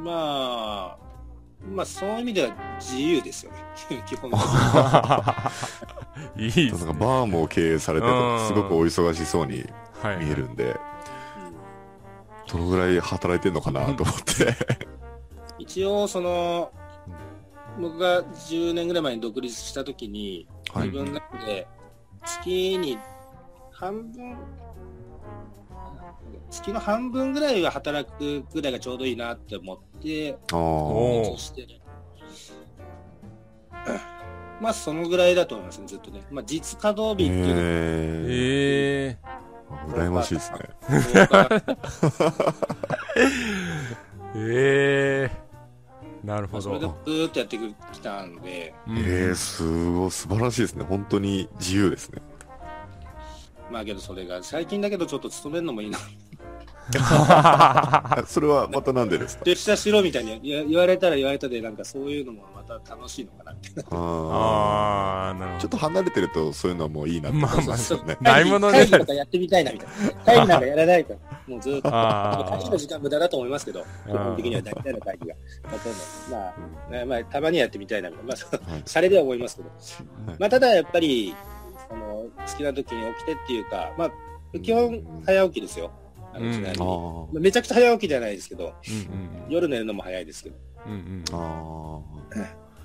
ん。まあ、まあそういう意味では自由ですよね。基本的に。いいですね。なんかバーも経営されてうん。て、すごくお忙しそうにはい見えるんで、どのぐらい働いてんのかなと思って。一応その、僕が10年ぐらい前に独立した時に、はい自分の中で月に半分、月の半分ぐらいは働くぐらいがちょうどいいなって思って、ああ。おそして、まあそのぐらいだと思いますね、ずっとね。まあ実稼働日っていうのええー、羨ましいですね。ー、えー、なるほそれでど。ずーっとやってきたので、うんえー、すごい、素晴らしいですね。本当に自由ですね。まあけどそれが最近だけどちょっと勤めるのもいいな。それはまたなんでですか？出社しろみたいに言言われたら言われたで、なんかそういうのもまた楽しいのかなって。ああー、なるほど。ーちょっと離れてるとそういうのはもういいなってまあますよね。ないものね会議とかやってみたいなみたいな。会議なんかやらないと。もうずっと。会議の時間無駄だと思いますけど、基本的には大体の会議が。ほとんど。まあ、ねまあ、たまにやってみたいなみたいな。まあそう、はいシャレでは思いますけど。はいまあ、ただやっぱり、その、好きな時に起きてっていうか、まあ、基本早起きですよ。あめちゃくちゃ早起きじゃないですけど、うん夜寝るのも早いですけど、うんうんあ。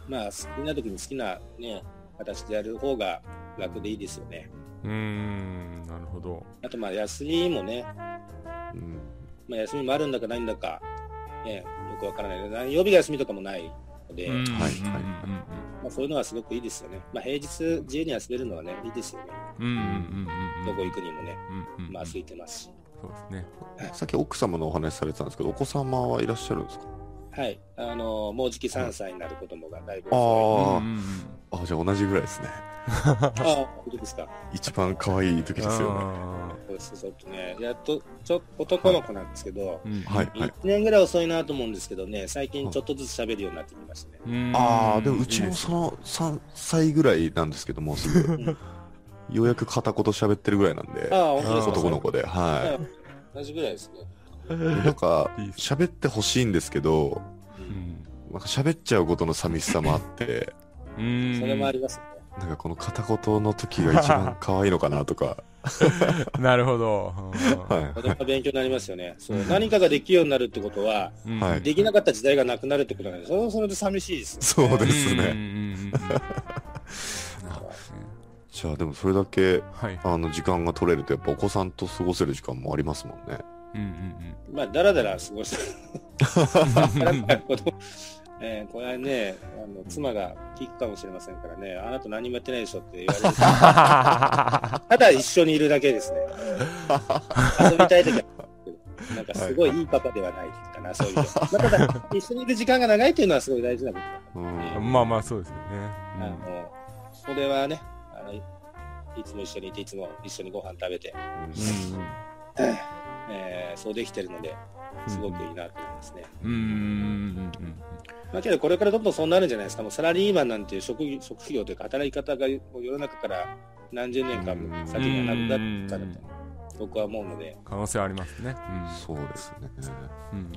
まあ、好きな時に好きなね、形でやる方が楽でいいですよね。うんうんなるほど。あと、まあ、休みもね、うんまあ、休みもあるんだかないんだか、ね、よくわからない。何曜日が休みとかもないので、うんはいはいまあ、そういうのはすごくいいですよね。まあ、平日自由に遊べるのはね、いいですよね。うんうんうんうんうんどこ行くにもね、うんうんまあ、空いてますし。そうですね。さっき奥様のお話しされてたんですけど、お子様はいらっしゃるんですか？はい。あの、もうじき3歳になる子供がだいぶ。あうんーうんうんあ、じゃあ同じぐらいですね。ああ、本当ですか？一番可愛い時ですよね。そうですちょっとね、やっと、ちょ男の子なんですけど、うんはい、はい1。年ぐらい遅いなと思うんですけどね、最近ちょっとずつ喋るようになってきましたね。うんああ、でもうちもその3歳ぐらいなんですけども、すぐ。うんようやく片言喋ってるぐらいなんであ、あ、本当ですか？男の子で。ははい同じぐらいですね。い。なんか喋ってほしいんですけど、うんなんか喋っちゃうことの寂しさもあって、うんそれもありますよね。なんかこの片言の時が一番可愛いのかなとか。なるほど。はこれは勉強になりますよね。そう、何かができるようになるってことは、うんはいできなかった時代がなくなるってことなんで、それはそれで寂しいですよ、ね。そうですね じゃあでもそれだけ、はい。あの、時間が取れると、やっぱお子さんと過ごせる時間もありますもんね。うんうんまあ、だらだら過ごした。うんだらだら子供えーこれはね、あの妻が聞くかもしれませんからね、あなた何もやってないでしょって言われる。ただ一緒にいるだけですね。遊びたいときは、なんかすごいいいパパではないかな、そういう。まあ、ただ、一緒にいる時間が長いというのはすごい大事なことだとうん。まあまあそうですよね。あの、それはね、いいつも一緒にいて、いつも一緒にご飯食べて、うん。えーそうできてるので、すごくいいなと思いますね。うん。うん。うん。まあけど、これからどんどんそうなるんじゃないですか。もうサラリーマンなんていう職業職業というか、働き方がもう世の中から何十年間も先にはなくなったらと、僕は思うので、可能性はありますね。そうですね。うん。うん。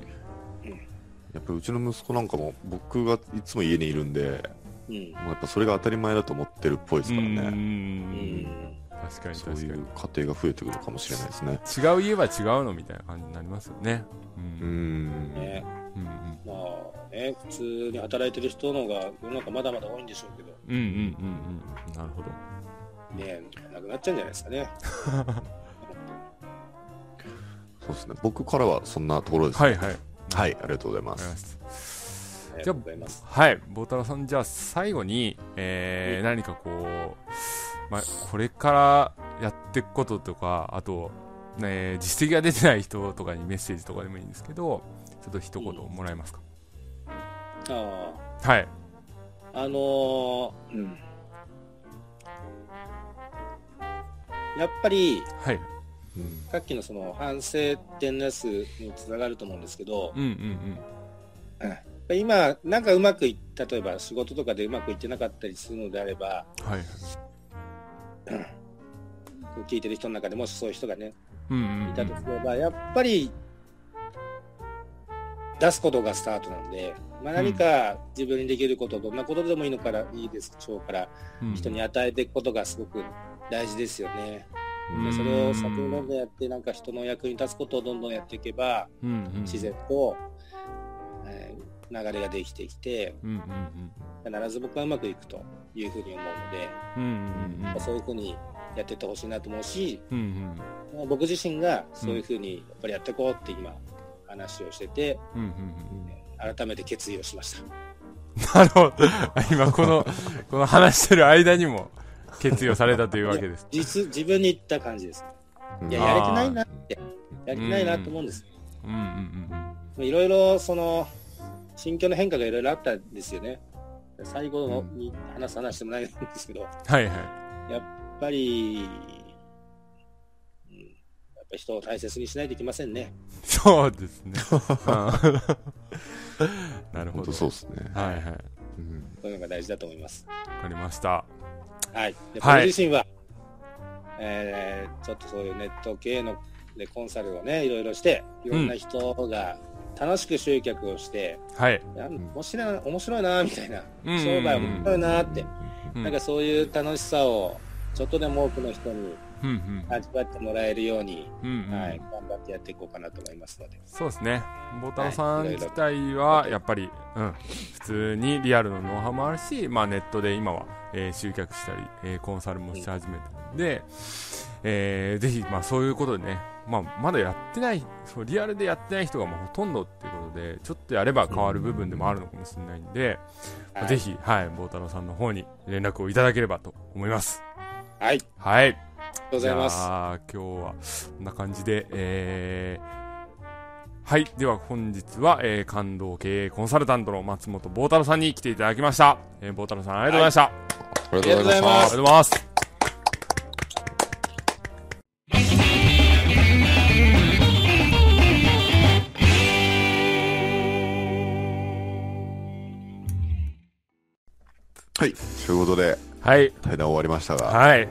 やっぱりうちの息子なんかも僕がいつも家にいるんで、うん。もうやっぱそれが当たり前だと思ってるっぽいですからうん。うね。うん。ん。確かにそうい確かにう家庭が増えてくるかもしれないですね。違う家は違うのみたいな感じになりますよね。ううん。ん。ね、うん。まあね、普通に働いてる人の方が世の中まだまだ多いん。でしょうけど、うん。うん。うん。うん。うん。なるほど。ね、なくなっちゃうん。じゃないですかね。そうですね。僕からはそん。なところです、ね。はいはい。はい。ありがとうございます。ました。あ。はい、ボータロさん、じゃあ最後に、えー、何かこう、まあ、これからやっていくこととか、あと、ね、実績が出てない人とかにメッセージとかでもいいんですけど、ちょっと一言もらえますか？あはい。あ、あのーうん。やっぱり、はい。うんさっきのその反省点のやつにつながると思うんですけど、うんうん今、なんかうまくいった、例えば仕事とかでうまくいってなかったりするのであれば、うん。はい。聞いてる人の中でもしそういう人がね、うんうんいたとすれば、やっぱり出すことがスタートなんで、まあ、何か自分にできること、どんなことでもいいのからいいでしょうから、うん人に与えていくことがすごく大事ですよね。それを先にどんどんやって、なんか人の役に立つことをどんどんやっていけば、うんうん自然と、えー流れができてきて、うんうん必ず僕はうまくいくというふうに思うので、うんうんうんまあそういうふうにやっていってほしいなと思うし、うんうんまあ僕自身がそういうふうにやっぱりやっていこうって今話をしてて、うんうんうん改めて決意をしました。なるほど。今この、この話してる間にも決意をされたというわけです。実自分に言った感じです。うんいや、やれてないなって、やれてないなと思うんです。うんうんうんいろいろその心境の変化がいろいろあったんですよね。最後のに話す話でもないんですけど、やはいはい。っぱり、うん、やっぱり人を大切にしないといけませんね。そうですね。うん なるほど。そうですね。はいはい。うんそういうのが大事だと思います。わかりました。はい。ではい僕自身は、えーちょっとそういうネット系のでコンサルをね、いろいろして、いろんな人が楽しく集客をして、はい。面白いな、面白いな、みたいな、うん。商売面白いなって、うん。なんかそういう楽しさを、ちょっとでも多くの人にうんうん。味わってもらえるように、うんうん。はい、頑張ってやっていこうかなと思いますので。そうですね。ボタンさんはい自体は、やっぱり、うん、普通にリアルのノウハウもあるし、まあネットで今は、えー集客したり、えーコンサルもし始めてるんで、えーぜひ、まあそういうことでね、まあまだやってない、そうリアルでやってない人がもうほとんどっていうことで、ちょっとやれば変わる部分でもあるのかもしれないんで、ぜひ、はい、ボータロさんの方に連絡をいただければと思います。はい、ありはい。がとうございます。じゃあ今日はこんな感じで、えーはい。では本日は、えー、感動経営コンサルタントの松本坊太郎さんに来ていただきました。えー、坊太郎さんありがとうございました。ありがとうございまありがとうございますありがとうございます。はい。ということで、はい。対談終わりましたが、はい。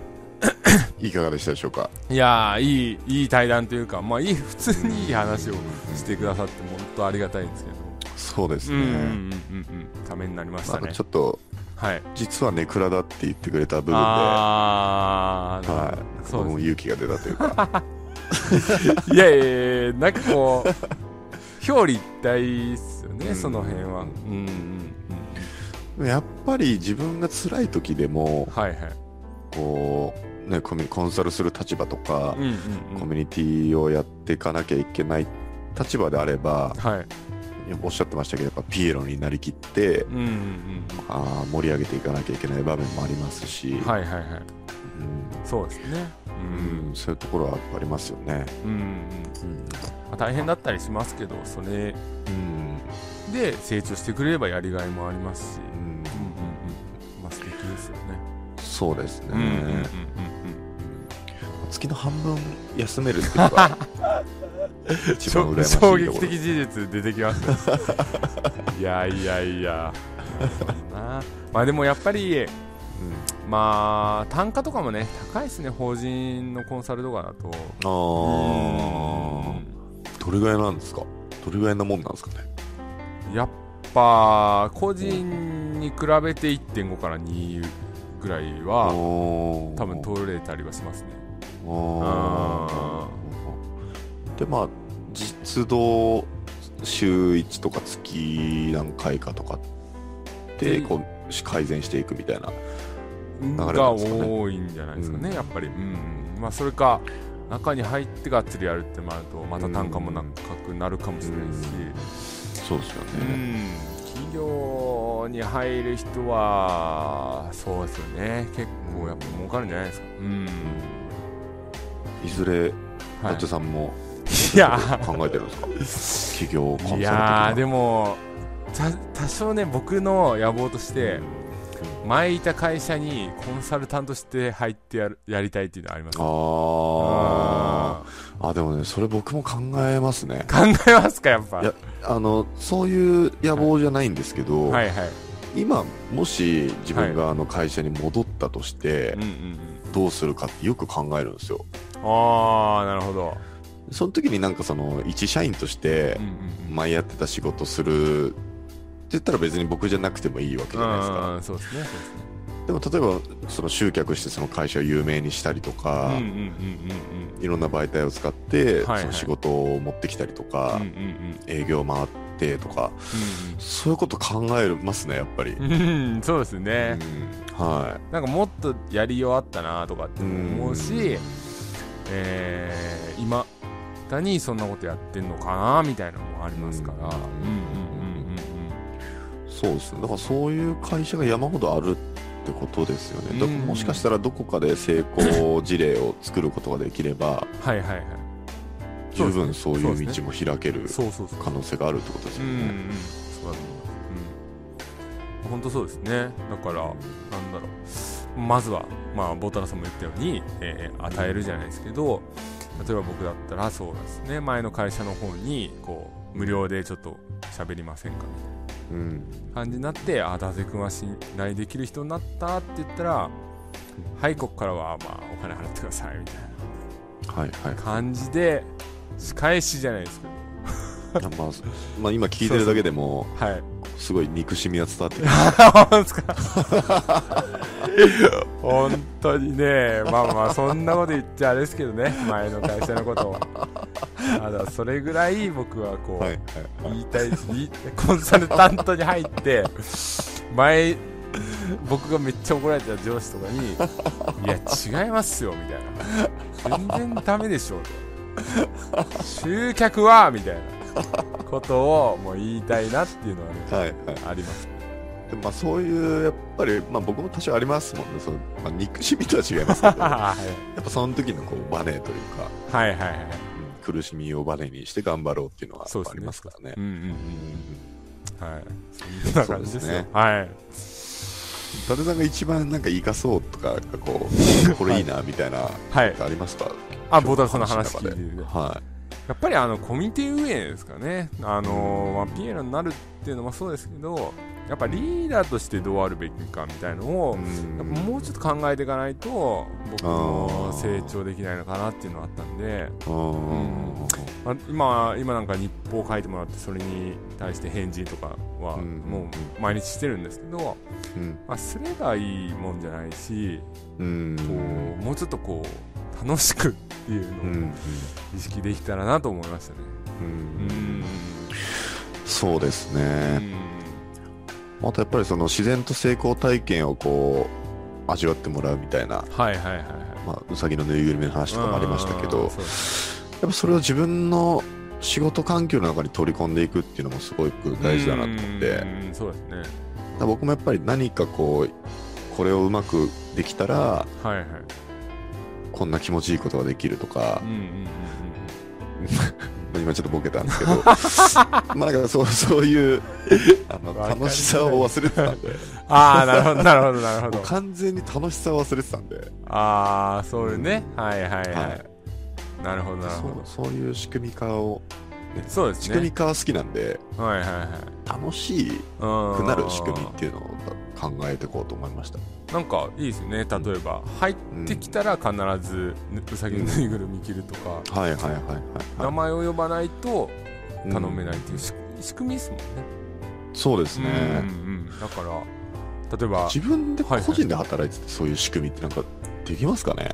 いかがでしたでしょうか？いやー、いい、いい対談というか、まあ、いい、普通にいい話をしてくださって、本当ありがたいんですけど。そうですね。うんうんうんうんうん。ためになりましたね。ちょっと、はい。実はネクラだって言ってくれた部分で、はあー、い。そうで勇気が出たというか、す。いやいやいや、なんかこう、表裏一体っすよね、うんその辺は。うんうんうん。やっぱり自分が辛い時でも、はいはい。こう、ね、コミコンサルする立場とかうん、うんうん。コミュニティをやっていかなきゃいけない立場であれば、はい。おっしゃってましたけど、やっぱピエロになりきって、うんうんあー盛り上げていかなきゃいけない場面もありますし、うん。はいはいはい。うんそうですね。うんうんそういうところはありますよね。うんうん。うんまあ、大変だったりしますけど、それうんで成長してくれればやりがいもありますし、そうですね、うんうんうんうん月の半分休めるっていうのが 衝撃的事実出てきました いやいやいや。な。まあでもやっぱりまあ単価とかもね高いですね。法人のコンサルとかだと。ああどれぐらいなんですか？どれぐらいのもんなんですかね？やっぱ個人に比べて1.5から2ぐらいは多多分取れたりはしますね。でまあ実動週1とか月何回かとかででこう改善していくみたいなれなね。多いんじゃないですかね、うん。やっぱり、うん、まあそれか中に入ってがっつりやるってなるとまた単価も高くなるかもしれないし、そうですようん。ね、企業に入る人はそうですよね。結構やっぱ儲かるんじゃないですか。うん。いずれはい。伊達さんもいや。考えてるんですか？企業コンサル的いやーでもた多少ね僕の野望として前いた会社にコンサルタントして入ってやるやりたいっていうのはあります。あー。あでもねそれ僕も考えますね。考えますかやっぱ。いやあのそういう野望じゃないんですけど、はいはい。今もし自分があの会社に戻ったとしてうんうんどうするかってよく考えるんですよ。うんああなるほど。その時になんかその一社員として前やってた仕事する言ったら別に僕じゃなくてもいいわけじゃないですか。うんそうですねでも例えばその集客してその会社を有名にしたりとか、いろんな媒体を使って、その仕事を持ってきたりとうんか、営業回ってとかそういうこと考えますねやっぱり、そうですね。うん。はなんかもっとやりようあったなとかって思うしえー今だにそんなことやってんのかなみたいなのもありますから。うんうんそうですね。だからそういう会社が山ほどあるってことですよね、どうん。もしかしたらどこかで成功事例を作ることができればはいはいはい。十分そういう道も開ける可能性があるってことですよね、そうだと思います。うん。本当そうですね。だからなんだろう。まずはまあボータラさんも言ったように、えー与えるじゃないですけど例えば僕だったらそうですね。前の会社の方にこう無料でちょっと喋りませんか？みたいうん。な感じになってあ伊達君は信頼できる人になったって言ったらはいここからはまあお金払ってくださいみたいはいはい。な感じで仕返しじゃないですけどまあ、まあ今聞いてるだけでもはいすごい憎しみは伝わってくる。本当にね。まあまあそんなこと言っちゃあれですけどね。前の会社のことを。ただそれぐらい僕はこう、はいはい言いたいコンサルタントに入って前僕がめっちゃ怒られた上司とかに「いや違いますよ」みたいな「全然ダメでしょ」と「集客は」みたいな ことをもう言いたいなっていうのはねはいはい。あります。でまあそういうやっぱり、まあ、僕も多少ありますもんね。その、まあ、憎しみとは違いますけど。やはっぱその時のこうバネというか。いはいはいはい。苦しみをバネにして頑張ろうっていうのはありますからね。うんうんうんうん。はい。そんな感じですよ。そうですねはい。伊達さんが一番なんか生かそうとか、こう、これいいなみたいな、はい。ありますか？あボータルさんの話聞いてはやっぱりあのコミュニティ運営ですかね、あのまあ、ピエロになるっていうのもそうですけど、やっぱリーダーとしてどうあるべきかみたいのを、い。やっぱもうちょっと考えていかないと、僕も成長できないのかなっていうのがあったんで、うん。まあ、今今なんか日報を書いてもらって、それに対して返事とかはうん。もう毎日してるんですけど、うん。まあ、すればいいもんじゃないし、うん。こうもうちょっとこう楽しくっていううんのを意識できたらなと思いましたね。うんうんそうですうね。んあとやっぱりその自然と成功体験をこう味わってもらうみたいな、はいはいはいはい。まあ、うさぎのぬいぐるみの話とかもありましたけうんど、やっぱそれを自分の仕事環境の中に取り込んでいくっていうのもすごく大事だなと思って、うんそうですね。ら僕もやっぱり何かこう、これをうまくできたら、はいはい。こんな気持ちいいことができるとかうん、うんうん今ちょっとボケたんですけど、まあなんかそうそういうあの楽しさを忘れてたんで、ああ、なるほど、なるほど、なるほど。完全に楽しさを忘れてたんで、ああ、そういうね。はいはいははいい。なるほど、なるほど。そうそういう仕組み化を、そうですね。仕組み化は好きなんで、はいはいはい。楽しうんくなる仕組みっていうのを考えていこうと思いました。なんかいいですよね。例えば、入ってきたら必ずうさぎのぬいぐるみ着るとか、はいはいはいはい、名前を呼ばないとうん頼めないっていう仕仕組みですもんね。そうですね、うんうん。だから、例えば、自分で個人で働いててそういう仕組みってなんかできますかね？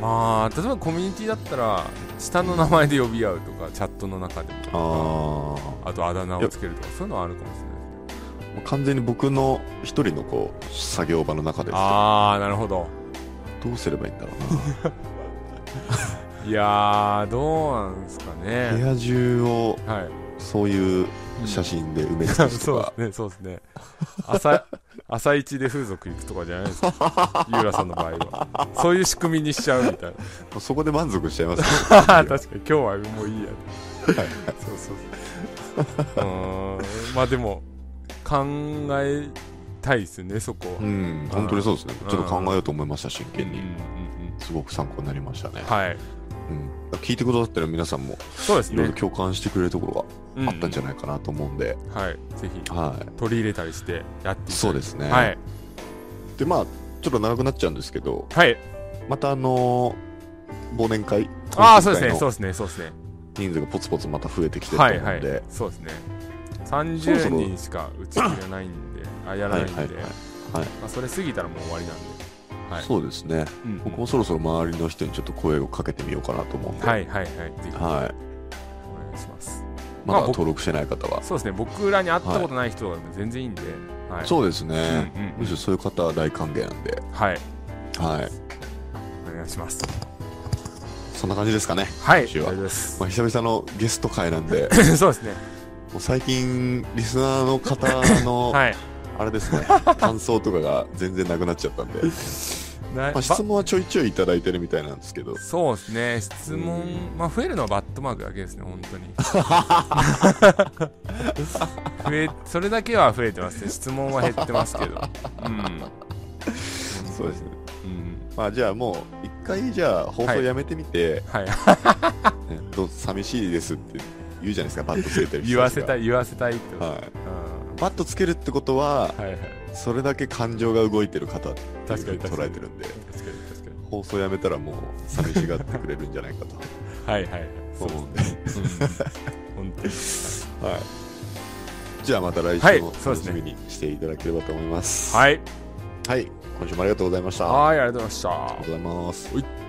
まあ、例えばコミュニティだったら、下の名前で呼び合うとか、チャットの中でも。ああとあだ名をつけるとか、そういうのはあるかもしれないです完全に僕の一人のこう作業場の中ですよああ、なるほど。どうすればいいんだろ いやー、どうなんですかうな部ね。屋中をはい。そういう写真で埋め尽くすとか、そうですね、そうですね。朝、朝一で風俗行くとかじゃないですか。ゆうらさんの場合は。そういう仕組みにしちゃうみたいな。そこで満足しちゃいますね 確かに今日はもういいや。そうそうそう。うーん。まあでも、考えたいですね、そこ。うん本当にそうですねちょっと考えようと思いました真剣にうんうんうんすごく参考になりましたねうん、はい。うん、聞いてくださってる皆さんもそうですねいろいろ。共感してくれるところがあったんじゃなないかなと思うんで、いはい。ぜひ、はい取り入れたりしてやってそうですねはい。でまあちょっと長くなっちゃうんですけどはい。またあのー忘年会ああ、そうですね、そうですね、そうですね。人数がポツポツまた増えてきてると思うんで、はいはい。そうですね。そろそ30ろ人しか打ち切れないんで、あ、やらないんで、はいはいはいまあ、それ過ぎたらもう終わりなんで。はい。そうですねうん僕もそろそろ周りの人にちょっと声をかけてみようかなと思うんで、はいはいはい。はいまだ登録してない方は、そうですね、僕らに会ったことない人が全然いいんで、はい。そうですね、うんうんうんむしろそういう方は大歓迎なんで、はい。はい、お願いします。そんな感じですかね、はい。今週はま。あ、久々のゲスト会なんで そうですね。もう最近リスナーの方の、はい。あれですね感想とかが全然なくなっちゃったんで、なまあ、質問はちょいちょいいただいてるみたいなんですけどばそうですね、質問、まあ増えるのはバットマークだけですね、本当に。増え、それだけは増えてますね。質問は減ってますけど。うん。そうですねうん。まあじゃあもう一回じゃあ放送やめてみて、はい。ねどう寂しいですって言うじゃないですかバットつけてる人言わせたい、い、言わせたいって。はい、うんバットつけるってことははいはい。それだけ感情が動いてる方っていう確かにふうに。捉えてるんで放送やめたらもう寂しがってくれるんじゃないかとに。はいはいはい。そう思うん。で。本当に。はい、じゃあまた来はい週も楽しみにしていただければと思います。はい。はい、今週もありがとうございました。あはい、ありがとうございました。りがとうございます。はい